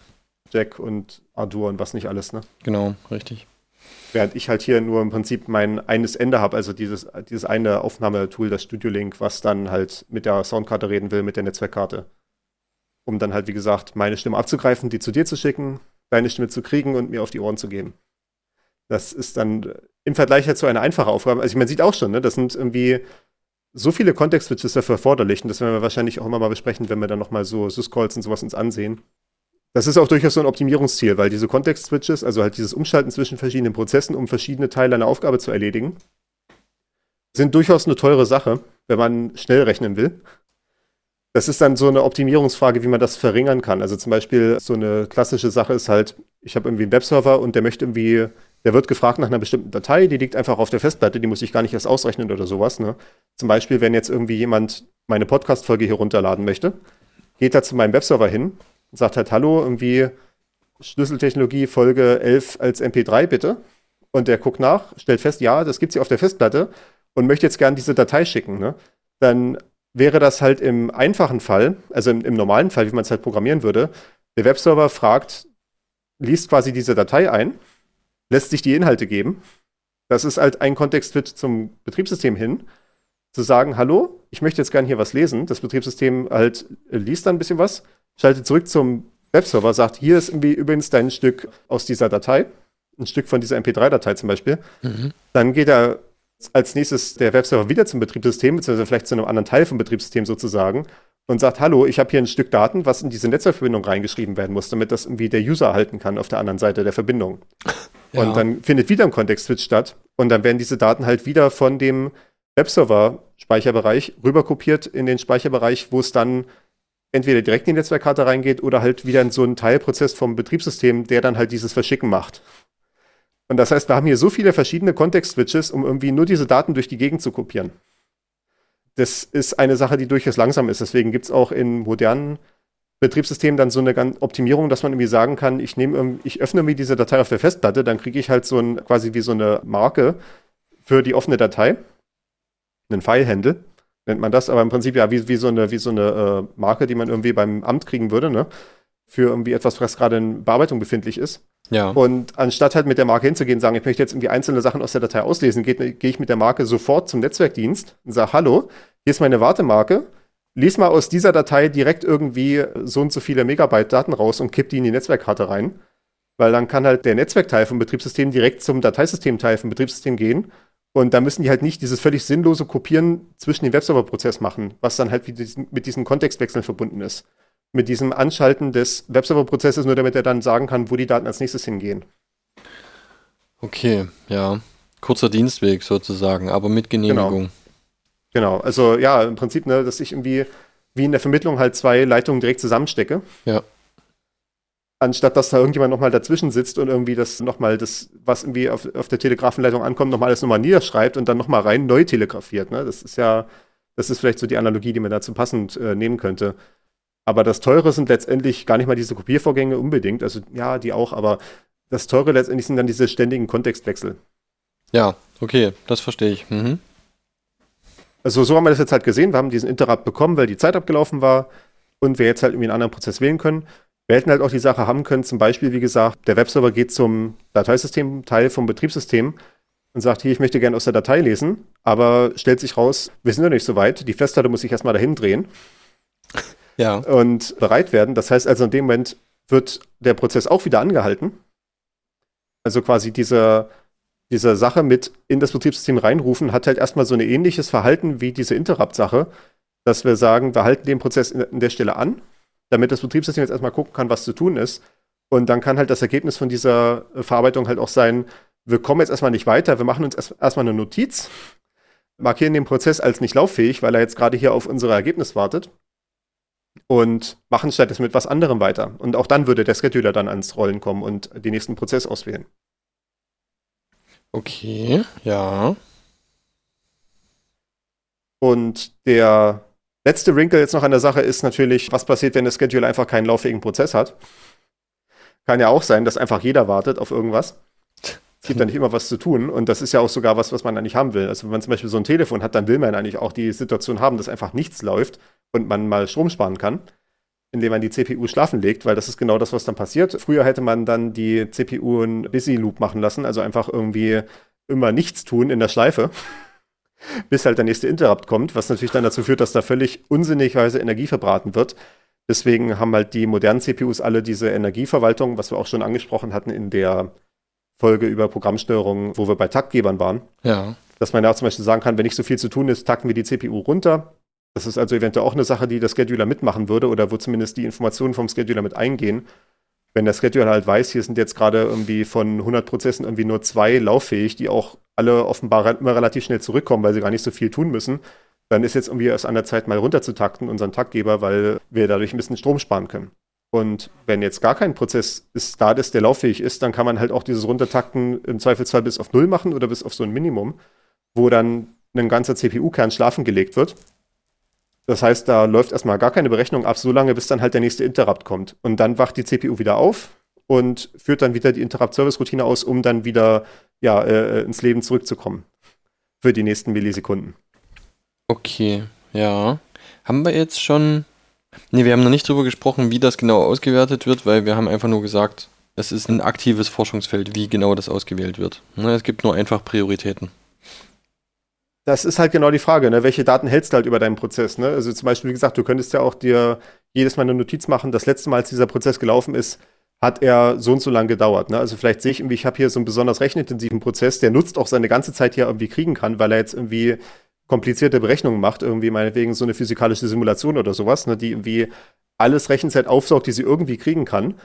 Jack und Ardour und was nicht alles, ne? Genau, richtig. Während ich halt hier nur im Prinzip mein eines Ende habe, also dieses, dieses eine Aufnahmetool, das Studio Link, was dann halt mit der Soundkarte reden will, mit der Netzwerkkarte. Um dann halt, wie gesagt, meine Stimme abzugreifen, die zu dir zu schicken, deine Stimme zu kriegen und mir auf die Ohren zu geben. Das ist dann im Vergleich halt zu einer einfachen Aufgabe. Also man sieht auch schon, ne, das sind irgendwie so viele Context-Switches dafür erforderlich und das werden wir wahrscheinlich auch immer mal besprechen, wenn wir dann nochmal so Syscalls und sowas uns ansehen. Das ist auch durchaus so ein Optimierungsziel, weil diese Context-Switches, also halt dieses Umschalten zwischen verschiedenen Prozessen, um verschiedene Teile einer Aufgabe zu erledigen, sind durchaus eine teure Sache, wenn man schnell rechnen will. Das ist dann so eine Optimierungsfrage, wie man das verringern kann. Also zum Beispiel so eine klassische Sache ist halt, ich habe irgendwie einen Webserver und der möchte irgendwie, der wird gefragt nach einer bestimmten Datei, die liegt einfach auf der Festplatte, die muss ich gar nicht erst ausrechnen oder sowas. Ne? Zum Beispiel, wenn jetzt irgendwie jemand meine Podcast-Folge hier runterladen möchte, geht er zu meinem Webserver hin und sagt halt, hallo, irgendwie Schlüsseltechnologie Folge 11 als MP3 bitte. Und der guckt nach, stellt fest, ja, das gibt sie auf der Festplatte und möchte jetzt gern diese Datei schicken. Ne? Dann wäre das halt im einfachen Fall, also im, im normalen Fall, wie man es halt programmieren würde, der Webserver fragt, liest quasi diese Datei ein, lässt sich die Inhalte geben. Das ist halt ein Kontext-Switch zum Betriebssystem hin, zu sagen, hallo, ich möchte jetzt gerne hier was lesen. Das Betriebssystem halt liest dann ein bisschen was, schaltet zurück zum Webserver, sagt, hier ist irgendwie übrigens dein Stück aus dieser Datei, ein Stück von dieser MP3-Datei zum Beispiel. Mhm. Dann geht er als nächstes der Webserver wieder zum Betriebssystem, beziehungsweise vielleicht zu einem anderen Teil vom Betriebssystem sozusagen und sagt, hallo, ich habe hier ein Stück Daten, was in diese Netzwerkverbindung reingeschrieben werden muss, damit das irgendwie der User erhalten kann auf der anderen Seite der Verbindung. Ja. Und dann findet wieder ein Kontext-Switch statt und dann werden diese Daten halt wieder von dem Webserver-Speicherbereich rüberkopiert in den Speicherbereich, wo es dann entweder direkt in die Netzwerkkarte reingeht oder halt wieder in so einen Teilprozess vom Betriebssystem, der dann halt dieses Verschicken macht. Und das heißt, wir haben hier so viele verschiedene Kontext-Switches, um irgendwie nur diese Daten durch die Gegend zu kopieren. Das ist eine Sache, die durchaus langsam ist. Deswegen gibt es auch in modernen Betriebssystemen dann so eine Optimierung, dass man irgendwie sagen kann, ich nehme, ich öffne irgendwie diese Datei auf der Festplatte, dann kriege ich halt so ein, quasi wie so eine Marke für die offene Datei. Einen File-Handle nennt man das, aber im Prinzip ja wie, wie so eine, wie so eine äh, Marke, die man irgendwie beim Amt kriegen würde, ne? Für irgendwie etwas, was gerade in Bearbeitung befindlich ist. Ja. Und anstatt halt mit der Marke hinzugehen und sagen, ich möchte jetzt irgendwie einzelne Sachen aus der Datei auslesen, gehe geh ich mit der Marke sofort zum Netzwerkdienst und sage, hallo, hier ist meine Wartemarke, lies mal aus dieser Datei direkt irgendwie so und so viele Megabyte Daten raus und kipp die in die Netzwerkkarte rein. Weil dann kann halt der Netzwerkteil vom Betriebssystem direkt zum Dateisystemteil vom Betriebssystem gehen. Und da müssen die halt nicht dieses völlig sinnlose Kopieren zwischen dem Webserverprozess machen, was dann halt diesen, mit diesen Kontextwechseln verbunden ist. Mit diesem Anschalten des Webserverprozesses, nur damit er dann sagen kann, wo die Daten als nächstes hingehen. Okay, ja. Kurzer Dienstweg sozusagen, aber mit Genehmigung. Genau, also ja, im Prinzip, ne, dass ich irgendwie wie in der Vermittlung halt zwei Leitungen direkt zusammenstecke. Ja. Anstatt dass da irgendjemand nochmal dazwischen sitzt und irgendwie das nochmal, das, was irgendwie auf, auf der Telegrafenleitung ankommt, nochmal alles nochmal niederschreibt und dann nochmal rein neu telegrafiert. Ne? Das ist ja, das ist vielleicht so die Analogie, die man dazu passend äh, nehmen könnte. Aber das Teure sind letztendlich gar nicht mal diese Kopiervorgänge unbedingt, also ja, die auch, aber das Teure letztendlich sind dann diese ständigen Kontextwechsel. Ja, okay, das verstehe ich. Mhm. Also so haben wir das jetzt halt gesehen. Wir haben diesen Interrupt bekommen, weil die Zeit abgelaufen war und wir jetzt halt irgendwie einen anderen Prozess wählen können. Wir hätten halt auch die Sache haben können, zum Beispiel, wie gesagt, der Webserver geht zum Dateisystemteil vom Betriebssystem und sagt, hier, ich möchte gerne aus der Datei lesen, aber stellt sich raus, wir sind noch nicht so weit, die Festplatte muss sich erstmal dahin drehen (laughs) Ja, und bereit werden. Das heißt also, in dem Moment wird der Prozess auch wieder angehalten. Also quasi diese, diese Sache mit in das Betriebssystem reinrufen hat halt erstmal so ein ähnliches Verhalten wie diese Interrupt-Sache. dass wir sagen, wir halten den Prozess an der Stelle an, damit das Betriebssystem jetzt erstmal gucken kann, was zu tun ist. Und dann kann halt das Ergebnis von dieser Verarbeitung halt auch sein, wir kommen jetzt erstmal nicht weiter, wir machen uns erst, erstmal eine Notiz, markieren den Prozess als nicht lauffähig, weil er jetzt gerade hier auf unser Ergebnis wartet und machen stattdessen mit was anderem weiter. Und auch dann würde der Scheduler dann ans Rollen kommen und den nächsten Prozess auswählen. Okay, ja. Und der letzte Wrinkle jetzt noch an der Sache ist natürlich, was passiert, wenn der Scheduler einfach keinen lauffähigen Prozess hat. Kann ja auch sein, dass einfach jeder wartet auf irgendwas. Es gibt da nicht immer was zu tun und das ist ja auch sogar was, was man eigentlich haben will. Also wenn man zum Beispiel so ein Telefon hat, dann will man eigentlich auch die Situation haben, dass einfach nichts läuft und man mal Strom sparen kann, indem man die CPU schlafen legt, weil das ist genau das, was dann passiert. Früher hätte man dann die CPU einen Busy Loop machen lassen, also einfach irgendwie immer nichts tun in der Schleife, bis halt der nächste Interrupt kommt, was natürlich dann dazu führt, dass da völlig unsinnigweise Energie verbraten wird. Deswegen haben halt die modernen CPUs alle diese Energieverwaltung, was wir auch schon angesprochen hatten in der Folge über Programmsteuerung, wo wir bei Taktgebern waren. Ja. Dass man ja zum Beispiel sagen kann, wenn nicht so viel zu tun ist, takten wir die CPU runter. Das ist also eventuell auch eine Sache, die der Scheduler mitmachen würde oder wo zumindest die Informationen vom Scheduler mit eingehen. Wenn der Scheduler halt weiß, hier sind jetzt gerade irgendwie von 100 Prozessen irgendwie nur zwei lauffähig, die auch alle offenbar immer relativ schnell zurückkommen, weil sie gar nicht so viel tun müssen, dann ist jetzt irgendwie erst an der Zeit mal runterzutakten, unseren Taktgeber, weil wir dadurch ein bisschen Strom sparen können. Und wenn jetzt gar kein Prozess ist, da ist, der lauffähig ist, dann kann man halt auch dieses Runtertakten im Zweifelsfall bis auf Null machen oder bis auf so ein Minimum, wo dann ein ganzer CPU-Kern schlafen gelegt wird. Das heißt, da läuft erstmal gar keine Berechnung ab, so lange, bis dann halt der nächste Interrupt kommt. Und dann wacht die CPU wieder auf und führt dann wieder die Interrupt-Service-Routine aus, um dann wieder ja, äh, ins Leben zurückzukommen. Für die nächsten Millisekunden. Okay, ja. Haben wir jetzt schon Nee, wir haben noch nicht drüber gesprochen, wie das genau ausgewertet wird, weil wir haben einfach nur gesagt, es ist ein aktives Forschungsfeld, wie genau das ausgewählt wird. Ne, es gibt nur einfach Prioritäten. Das ist halt genau die Frage, ne? welche Daten hältst du halt über deinen Prozess? Ne? Also zum Beispiel, wie gesagt, du könntest ja auch dir jedes Mal eine Notiz machen, das letzte Mal, als dieser Prozess gelaufen ist, hat er so und so lang gedauert. Ne? Also vielleicht sehe ich irgendwie, ich habe hier so einen besonders rechenintensiven Prozess, der nutzt auch seine ganze Zeit hier irgendwie kriegen kann, weil er jetzt irgendwie komplizierte Berechnungen macht, irgendwie meinetwegen so eine physikalische Simulation oder sowas, ne, die irgendwie alles Rechenzeit aufsaugt, die sie irgendwie kriegen kann.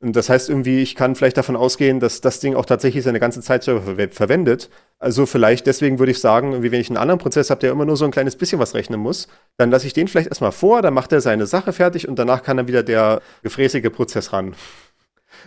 Und das heißt irgendwie, ich kann vielleicht davon ausgehen, dass das Ding auch tatsächlich seine ganze Zeit ver verwendet. Also vielleicht deswegen würde ich sagen, wie wenn ich einen anderen Prozess habe, der immer nur so ein kleines bisschen was rechnen muss, dann lasse ich den vielleicht erstmal vor, dann macht er seine Sache fertig und danach kann dann wieder der gefräßige Prozess ran.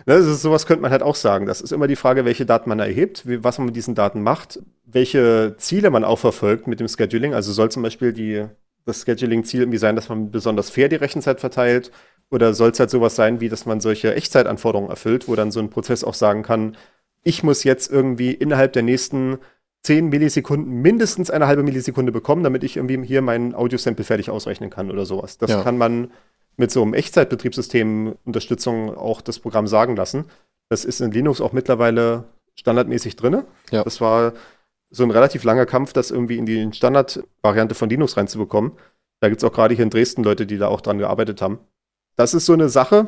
Ne, also sowas könnte man halt auch sagen. Das ist immer die Frage, welche Daten man erhebt, wie, was man mit diesen Daten macht, welche Ziele man auch verfolgt mit dem Scheduling. Also soll zum Beispiel die, das Scheduling-Ziel irgendwie sein, dass man besonders fair die Rechenzeit verteilt? Oder soll es halt sowas sein, wie dass man solche Echtzeitanforderungen erfüllt, wo dann so ein Prozess auch sagen kann, ich muss jetzt irgendwie innerhalb der nächsten 10 Millisekunden mindestens eine halbe Millisekunde bekommen, damit ich irgendwie hier mein Audio-Sample fertig ausrechnen kann oder sowas. Das ja. kann man mit so einem Echtzeitbetriebssystem Unterstützung auch das Programm sagen lassen. Das ist in Linux auch mittlerweile standardmäßig drin. Ja. Das war so ein relativ langer Kampf, das irgendwie in die Standardvariante von Linux reinzubekommen. Da gibt es auch gerade hier in Dresden Leute, die da auch dran gearbeitet haben. Das ist so eine Sache.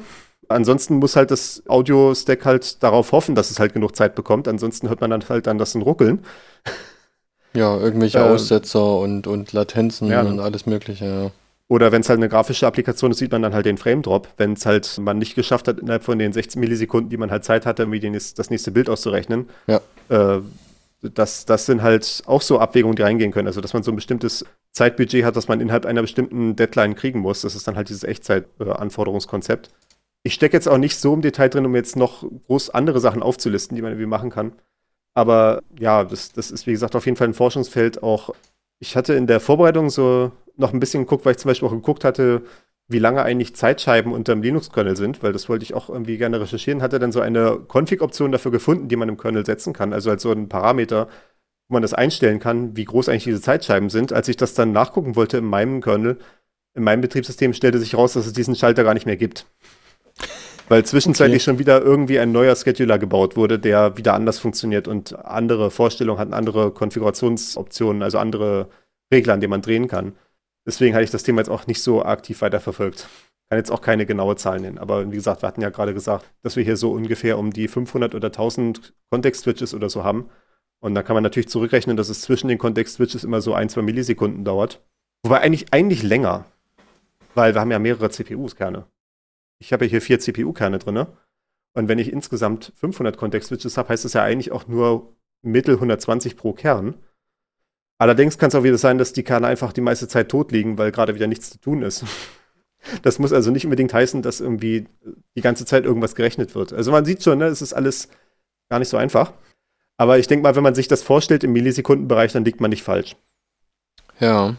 Ansonsten muss halt das Audio-Stack halt darauf hoffen, dass es halt genug Zeit bekommt. Ansonsten hört man dann halt dann das ein Ruckeln. Ja, irgendwelche äh, Aussetzer und, und Latenzen ja, und alles Mögliche, ja. Oder wenn es halt eine grafische Applikation ist, sieht man dann halt den Frame-Drop. Wenn es halt man nicht geschafft hat, innerhalb von den 16 Millisekunden, die man halt Zeit hatte, irgendwie den, das nächste Bild auszurechnen. Ja. Äh, das, das sind halt auch so Abwägungen, die reingehen können. Also, dass man so ein bestimmtes Zeitbudget hat, das man innerhalb einer bestimmten Deadline kriegen muss. Das ist dann halt dieses Echtzeit-Anforderungskonzept. Ich stecke jetzt auch nicht so im Detail drin, um jetzt noch groß andere Sachen aufzulisten, die man irgendwie machen kann. Aber ja, das, das ist, wie gesagt, auf jeden Fall ein Forschungsfeld. Auch ich hatte in der Vorbereitung so noch ein bisschen geguckt, weil ich zum Beispiel auch geguckt hatte, wie lange eigentlich Zeitscheiben unter dem Linux-Kernel sind, weil das wollte ich auch irgendwie gerne recherchieren, hatte dann so eine Config-Option dafür gefunden, die man im Kernel setzen kann, also als so ein Parameter, wo man das einstellen kann, wie groß eigentlich diese Zeitscheiben sind. Als ich das dann nachgucken wollte in meinem Kernel, in meinem Betriebssystem, stellte sich raus, dass es diesen Schalter gar nicht mehr gibt. Weil zwischenzeitlich okay. schon wieder irgendwie ein neuer Scheduler gebaut wurde, der wieder anders funktioniert und andere Vorstellungen hat, andere Konfigurationsoptionen, also andere Regler, an denen man drehen kann. Deswegen hatte ich das Thema jetzt auch nicht so aktiv weiterverfolgt. Kann jetzt auch keine genaue Zahl nennen. Aber wie gesagt, wir hatten ja gerade gesagt, dass wir hier so ungefähr um die 500 oder 1000 Kontext-Switches oder so haben. Und da kann man natürlich zurückrechnen, dass es zwischen den Kontext-Switches immer so ein, zwei Millisekunden dauert. Wobei eigentlich, eigentlich länger. Weil wir haben ja mehrere CPUs-Kerne. Ich habe ja hier vier CPU-Kerne drin. Und wenn ich insgesamt 500 Context-Switches habe, heißt das ja eigentlich auch nur Mittel 120 pro Kern. Allerdings kann es auch wieder sein, dass die Kerne einfach die meiste Zeit tot liegen, weil gerade wieder nichts zu tun ist. (laughs) Das muss also nicht unbedingt heißen, dass irgendwie die ganze Zeit irgendwas gerechnet wird. Also man sieht schon, ne, es ist alles gar nicht so einfach. Aber ich denke mal, wenn man sich das vorstellt im Millisekundenbereich, dann liegt man nicht falsch. Ja.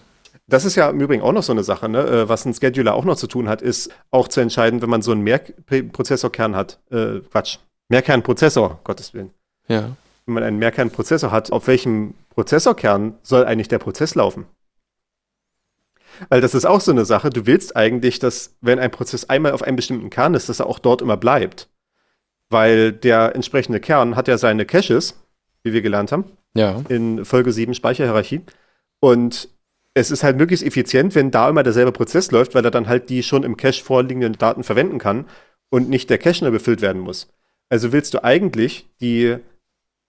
Das ist ja im Übrigen auch noch so eine Sache, ne? Äh, was ein Scheduler auch noch zu tun hat, ist auch zu entscheiden, wenn man so einen Mehrprozessorkern hat, äh, Quatsch, Mehrkernprozessor, Gottes Willen. Ja. Wenn man einen Mehrkernprozessor hat, auf welchem Prozessorkern soll eigentlich der Prozess laufen? Weil das ist auch so eine Sache. Du willst eigentlich, dass, wenn ein Prozess einmal auf einem bestimmten Kern ist, dass er auch dort immer bleibt. Weil der entsprechende Kern hat ja seine Caches, wie wir gelernt haben. Ja. In Folge 7 Speicherhierarchie. Und es ist halt möglichst effizient, wenn da immer derselbe Prozess läuft, weil er dann halt die schon im Cache vorliegenden Daten verwenden kann und nicht der Cache nur befüllt werden muss. Also willst du eigentlich die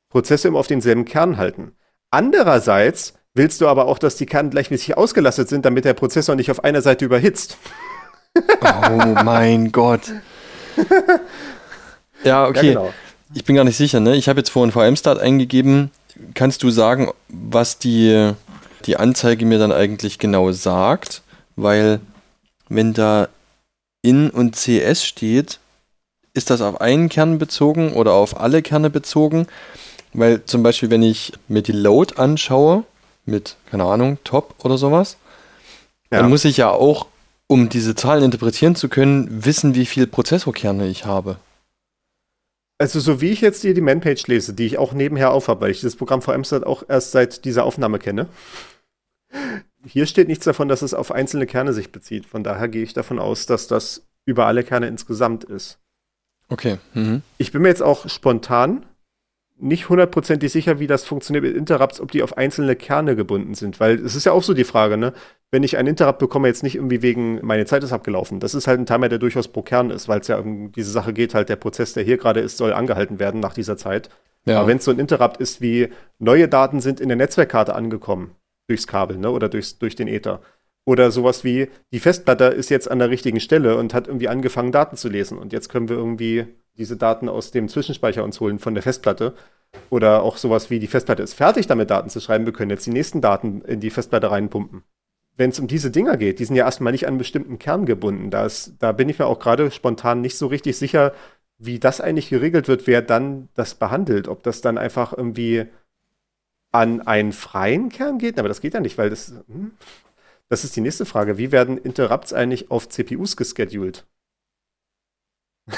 Prozesse immer auf denselben Kern halten. Andererseits willst du aber auch, dass die Kerne gleichmäßig ausgelastet sind, damit der Prozessor nicht auf einer Seite überhitzt. Oh mein Gott. (laughs) Ja, okay. Ja, genau. Ich bin gar nicht sicher, ne? Ich habe jetzt vorhin VM-Start eingegeben. Kannst du sagen, was die, die Anzeige mir dann eigentlich genau sagt? Weil, wenn da in und CS steht, ist das auf einen Kern bezogen oder auf alle Kerne bezogen? Weil zum Beispiel, wenn ich mir die Load anschaue, mit, keine Ahnung, Top oder sowas, Ja. dann muss ich ja auch, um diese Zahlen interpretieren zu können, wissen, wie viele Prozessorkerne ich habe. Also, so wie ich jetzt hier die Man-Page lese, die ich auch nebenher aufhabe, weil ich dieses Programm VMstat auch erst seit dieser Aufnahme kenne. Hier steht nichts davon, dass es auf einzelne Kerne sich bezieht. Von daher gehe ich davon aus, dass das über alle Kerne insgesamt ist. Okay. Mhm. Ich bin mir jetzt auch spontan nicht hundertprozentig sicher, wie das funktioniert mit Interrupts, ob die auf einzelne Kerne gebunden sind. Weil es ist ja auch so die Frage, ne? Wenn ich einen Interrupt bekomme, jetzt nicht irgendwie wegen, meine Zeit ist abgelaufen. Das ist halt ein Timer, der durchaus pro Kern ist, weil es ja um diese Sache geht, halt der Prozess, der hier gerade ist, soll angehalten werden nach dieser Zeit. Ja. Aber wenn es so ein Interrupt ist wie neue Daten sind in der Netzwerkkarte angekommen, durchs Kabel, ne? Oder durchs, durch den Ether. Oder sowas wie, die Festplatte ist jetzt an der richtigen Stelle und hat irgendwie angefangen, Daten zu lesen. Und jetzt können wir irgendwie diese Daten aus dem Zwischenspeicher uns holen von der Festplatte. Oder auch sowas wie, die Festplatte ist fertig, damit Daten zu schreiben. Wir können jetzt die nächsten Daten in die Festplatte reinpumpen. Wenn es um diese Dinger geht, die sind ja erstmal nicht an einen bestimmten Kern gebunden. Da, ist, da bin ich mir auch gerade spontan nicht so richtig sicher, wie das eigentlich geregelt wird, wer dann das behandelt. Ob das dann einfach irgendwie an einen freien Kern geht? Aber das geht ja nicht, weil das. Hm? Das ist die nächste Frage. Wie werden Interrupts eigentlich auf CPUs gescheduled? (laughs)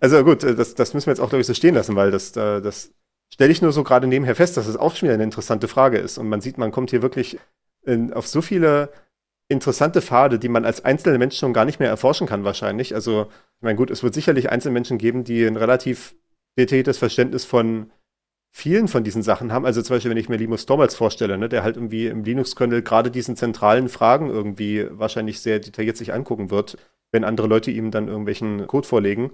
also gut, das, das müssen wir jetzt auch, glaube ich, so stehen lassen, weil das, äh, das stelle ich nur so gerade nebenher fest, dass es auch schon wieder eine interessante Frage ist. Und man sieht, man kommt hier wirklich in, auf so viele interessante Pfade, die man als einzelner Mensch schon gar nicht mehr erforschen kann, wahrscheinlich. Also, ich meine, gut, es wird sicherlich Einzelmenschen geben, die ein relativ detailliertes Verständnis von vielen von diesen Sachen haben. Also zum Beispiel, wenn ich mir Linus Torvalds vorstelle, ne, der halt irgendwie im Linux-Kernel gerade diesen zentralen Fragen irgendwie wahrscheinlich sehr detailliert sich angucken wird, wenn andere Leute ihm dann irgendwelchen Code vorlegen.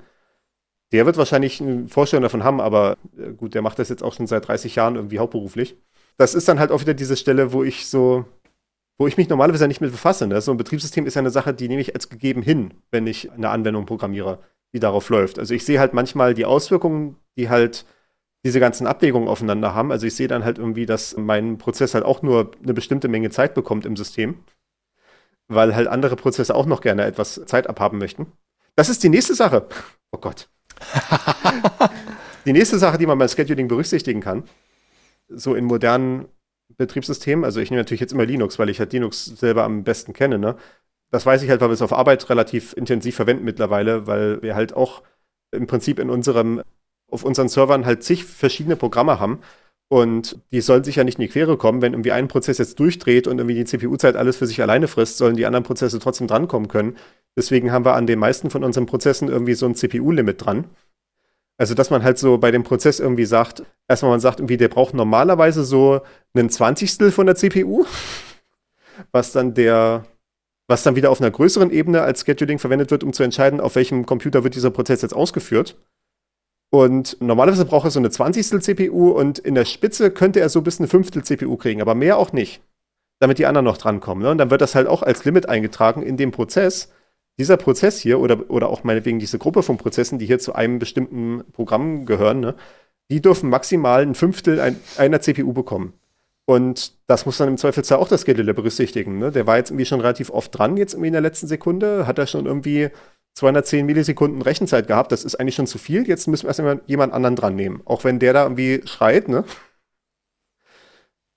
Der wird wahrscheinlich eine Vorstellung davon haben, aber äh, gut, der macht das jetzt auch schon seit 30 Jahren irgendwie hauptberuflich. Das ist dann halt auch wieder diese Stelle, wo ich so, wo ich mich normalerweise nicht mit befasse. Ne? So ein Betriebssystem ist ja eine Sache, die nehme ich als gegeben hin, wenn ich eine Anwendung programmiere, die darauf läuft. Also ich sehe halt manchmal die Auswirkungen, die halt diese ganzen Abwägungen aufeinander haben. Also ich sehe dann halt irgendwie, dass mein Prozess halt auch nur eine bestimmte Menge Zeit bekommt im System, weil halt andere Prozesse auch noch gerne etwas Zeit abhaben möchten. Das ist die nächste Sache. Oh Gott. (laughs) die nächste Sache, die man beim Scheduling berücksichtigen kann, so in modernen Betriebssystemen, also ich nehme natürlich jetzt immer Linux, weil ich halt Linux selber am besten kenne, ne? Das weiß ich halt, weil wir es auf Arbeit relativ intensiv verwenden mittlerweile, weil wir halt auch im Prinzip in unserem, auf unseren Servern halt zig verschiedene Programme haben. Und die sollen sich ja nicht in die Quere kommen, wenn irgendwie ein Prozess jetzt durchdreht und irgendwie die CPU-Zeit alles für sich alleine frisst, sollen die anderen Prozesse trotzdem drankommen können. Deswegen haben wir an den meisten von unseren Prozessen irgendwie so ein CPU-Limit dran. Also, dass man halt so bei dem Prozess irgendwie sagt, erstmal man sagt irgendwie, der braucht normalerweise so einen Zwanzigstel von der CPU, was dann der, was dann wieder auf einer größeren Ebene als Scheduling verwendet wird, um zu entscheiden, auf welchem Computer wird dieser Prozess jetzt ausgeführt. Und normalerweise braucht er so eine Zwanzigstel CPU und in der Spitze könnte er so bis eine Fünftel CPU kriegen, aber mehr auch nicht. damit die anderen noch drankommen. Ne? Und dann wird das halt auch als Limit eingetragen in dem Prozess. Dieser Prozess hier oder, oder auch meinetwegen diese Gruppe von Prozessen, die hier zu einem bestimmten Programm gehören, ne, die dürfen maximal ein Fünftel ein, einer CPU bekommen. Und das muss dann im Zweifelsfall auch das Scheduler berücksichtigen. Ne? Der war jetzt irgendwie schon relativ oft dran, jetzt irgendwie in der letzten Sekunde, hat er schon irgendwie 210 Millisekunden Rechenzeit gehabt. Das ist eigentlich schon zu viel. Jetzt müssen wir erstmal jemand anderen dran nehmen. Auch wenn der da irgendwie schreit, ne?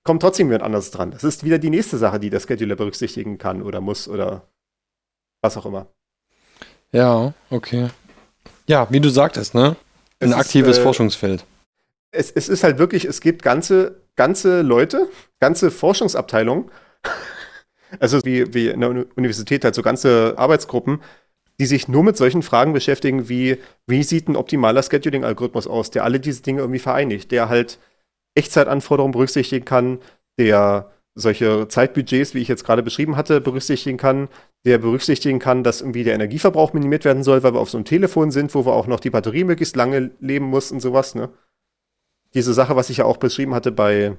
Kommt trotzdem jemand anderes dran. Das ist wieder die nächste Sache, die der Scheduler berücksichtigen kann oder muss oder was auch immer. Ja, okay. Ja, wie du sagtest, ne? Ein Es ist, aktives äh, Forschungsfeld. Es, es ist halt wirklich, es gibt ganze, ganze Leute, ganze Forschungsabteilungen, (laughs) also wie, wie in der Uni- Universität halt so ganze Arbeitsgruppen, die sich nur mit solchen Fragen beschäftigen, wie, wie sieht ein optimaler Scheduling-Algorithmus aus, der alle diese Dinge irgendwie vereinigt, der halt Echtzeitanforderungen berücksichtigen kann, der solche Zeitbudgets, wie ich jetzt gerade beschrieben hatte, berücksichtigen kann, der berücksichtigen kann, dass irgendwie der Energieverbrauch minimiert werden soll, weil wir auf so einem Telefon sind, wo wir auch noch die Batterie möglichst lange leben muss und sowas, ne? Diese Sache, was ich ja auch beschrieben hatte bei,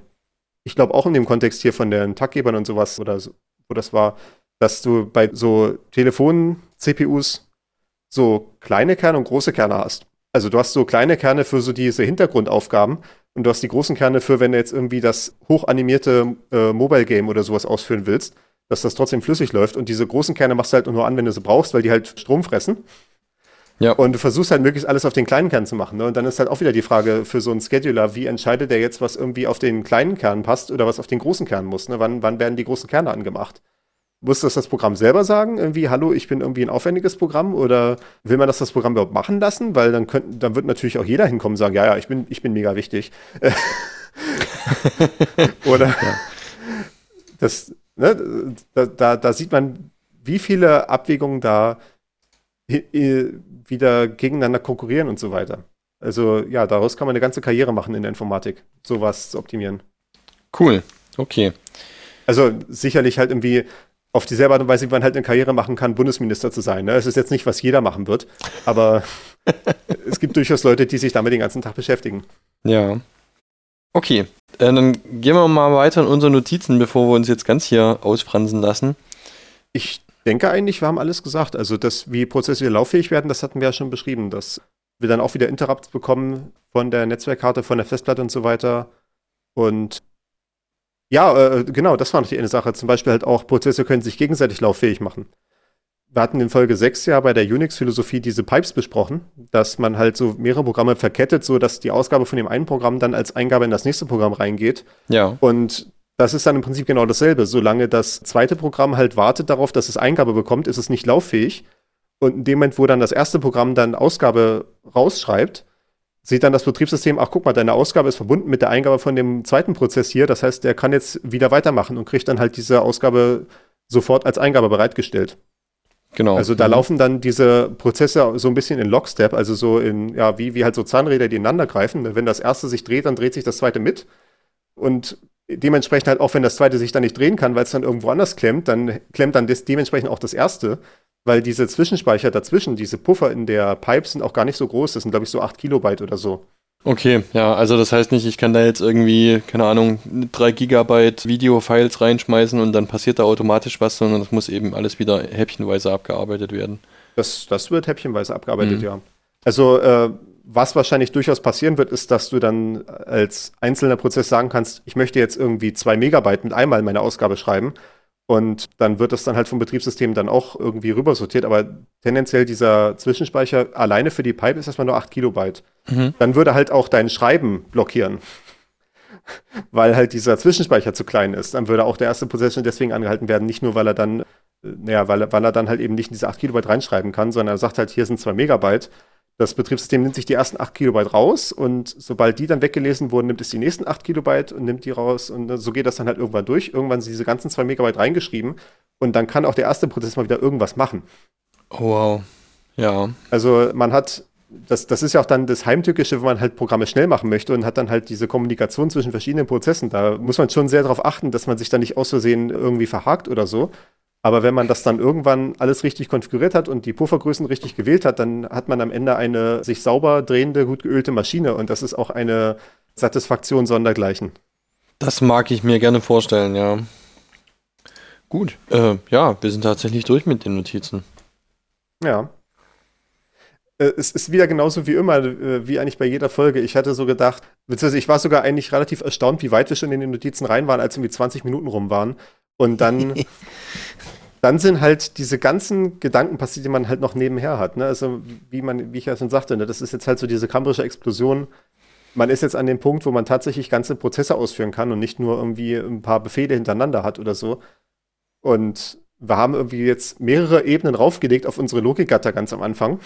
ich glaube auch in dem Kontext hier von den Taggebern und sowas, oder so, wo das war, dass du bei so Telefon-CPUs so kleine Kerne und große Kerne hast. Also du hast so kleine Kerne für so diese Hintergrundaufgaben und du hast die großen Kerne für, wenn du jetzt irgendwie das hochanimierte äh, Mobile Game oder sowas ausführen willst, dass das trotzdem flüssig läuft. Und diese großen Kerne machst du halt nur an, wenn du sie brauchst, weil die halt Strom fressen. Ja. Und du versuchst halt möglichst alles auf den kleinen Kern zu machen. Ne? Und dann ist halt auch wieder die Frage für so einen Scheduler, wie entscheidet der jetzt, was irgendwie auf den kleinen Kern passt oder was auf den großen Kern muss? Ne? Wann, wann werden die großen Kerne angemacht? Muss das das Programm selber sagen? Irgendwie, hallo, ich bin irgendwie ein aufwendiges Programm? Oder will man das das Programm überhaupt machen lassen? Weil dann, könnt, dann wird natürlich auch jeder hinkommen und sagen, ja, ja, ich bin, ich bin mega wichtig. (laughs) oder das, ne, da, da, da sieht man, wie viele Abwägungen da wieder gegeneinander konkurrieren und so weiter. Also ja, daraus kann man eine ganze Karriere machen in der Informatik, sowas zu optimieren. Cool. Okay. Also sicherlich halt irgendwie auf dieselbe Art und Weise, wie man halt eine Karriere machen kann, Bundesminister zu sein. Ne? Es ist jetzt nicht, was jeder machen wird, aber (laughs) es gibt durchaus Leute, die sich damit den ganzen Tag beschäftigen. Ja. Okay. Äh, dann gehen wir mal weiter in unsere Notizen, bevor wir uns jetzt ganz hier ausfransen lassen. Ich denke eigentlich, wir haben alles gesagt. Also, dass wie Prozesse wieder lauffähig werden, das hatten wir ja schon beschrieben, dass wir dann auch wieder Interrupts bekommen von der Netzwerkkarte, von der Festplatte und so weiter. Und ja, äh, genau, das war noch die eine Sache. Zum Beispiel halt auch, Prozesse können sich gegenseitig lauffähig machen. Wir hatten in Folge 6 ja bei der Unix-Philosophie diese Pipes besprochen, dass man halt so mehrere Programme verkettet, so dass die Ausgabe von dem einen Programm dann als Eingabe in das nächste Programm reingeht. Ja. Und das ist dann im Prinzip genau dasselbe. Solange das zweite Programm halt wartet darauf, dass es Eingabe bekommt, ist es nicht lauffähig. Und in dem Moment, wo dann das erste Programm dann Ausgabe rausschreibt, sieht dann das Betriebssystem, ach guck mal, deine Ausgabe ist verbunden mit der Eingabe von dem zweiten Prozess hier. Das heißt, der kann jetzt wieder weitermachen und kriegt dann halt diese Ausgabe sofort als Eingabe bereitgestellt. Genau. Also da Mhm. laufen dann diese Prozesse so ein bisschen in Lockstep, also so in, ja, wie, wie halt so Zahnräder, die ineinander greifen. Wenn das erste sich dreht, dann dreht sich das zweite mit. Und dementsprechend halt auch, wenn das zweite sich dann nicht drehen kann, weil es dann irgendwo anders klemmt, dann klemmt dann dementsprechend auch das erste. Weil diese Zwischenspeicher dazwischen, diese Puffer in der Pipe sind auch gar nicht so groß. Das sind, glaube ich, so 8 Kilobyte oder so. Okay, ja, also das heißt nicht, ich kann da jetzt irgendwie, keine Ahnung, 3 Gigabyte Video-Files reinschmeißen und dann passiert da automatisch was, sondern das muss eben alles wieder häppchenweise abgearbeitet werden. Das, das wird häppchenweise abgearbeitet, Mhm. ja. Also, äh, was wahrscheinlich durchaus passieren wird, ist, dass du dann als einzelner Prozess sagen kannst, ich möchte jetzt irgendwie zwei Megabyte mit einmal meine Ausgabe schreiben. Und dann wird das dann halt vom Betriebssystem dann auch irgendwie rübersortiert. Aber tendenziell dieser Zwischenspeicher alleine für die Pipe ist erstmal nur 8 Kilobyte. Mhm. Dann würde halt auch dein Schreiben blockieren. (laughs) weil halt dieser Zwischenspeicher zu klein ist. Dann würde auch der erste Prozess schon deswegen angehalten werden, nicht nur, weil er dann, äh, naja, weil, er- weil er dann halt eben nicht in diese 8 Kilobyte reinschreiben kann, sondern er sagt halt, hier sind 2 Megabyte. Das Betriebssystem nimmt sich die ersten 8 Kilobyte raus und sobald die dann weggelesen wurden, nimmt es die nächsten 8 Kilobyte und nimmt die raus und so geht das dann halt irgendwann durch. Irgendwann sind diese ganzen 2 Megabyte reingeschrieben und dann kann auch der erste Prozess mal wieder irgendwas machen. Oh, wow. Ja. Also man hat, das, das ist ja auch dann das Heimtückische, wenn man halt Programme schnell machen möchte und hat dann halt diese Kommunikation zwischen verschiedenen Prozessen. Da muss man schon sehr darauf achten, dass man sich da nicht aus Versehen irgendwie verhakt oder so. Aber wenn man das dann irgendwann alles richtig konfiguriert hat und die Puffergrößen richtig gewählt hat, dann hat man am Ende eine sich sauber drehende, gut geölte Maschine und das ist auch eine Satisfaktion sondergleichen. Das mag ich mir gerne vorstellen, ja. Gut. Äh, ja, wir sind tatsächlich durch mit den Notizen. Ja. Äh, es ist wieder genauso wie immer, äh, wie eigentlich bei jeder Folge. Ich hatte so gedacht, beziehungsweise ich war sogar eigentlich relativ erstaunt, wie weit wir schon in den Notizen rein waren, als irgendwie 20 Minuten rum waren. Und dann, (laughs) dann sind halt diese ganzen Gedanken passiert, die man halt noch nebenher hat. Ne? Also, wie man, wie ich ja schon sagte, ne? das ist jetzt halt so diese kambrische Explosion. Man ist jetzt an dem Punkt, wo man tatsächlich ganze Prozesse ausführen kann und nicht nur irgendwie ein paar Befehle hintereinander hat oder so. Und wir haben irgendwie jetzt mehrere Ebenen raufgelegt auf unsere Logikgatter ganz am Anfang.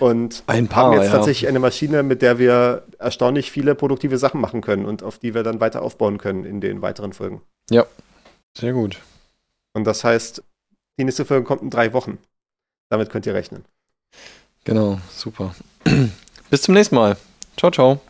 Und ein paar, haben jetzt ja. tatsächlich eine Maschine, mit der wir erstaunlich viele produktive Sachen machen können und auf die wir dann weiter aufbauen können in den weiteren Folgen. Ja, sehr gut. Und das heißt, die nächste Folge kommt in drei Wochen. Damit könnt ihr rechnen. Genau, super. (clears throat) Bis zum nächsten Mal. Ciao, ciao.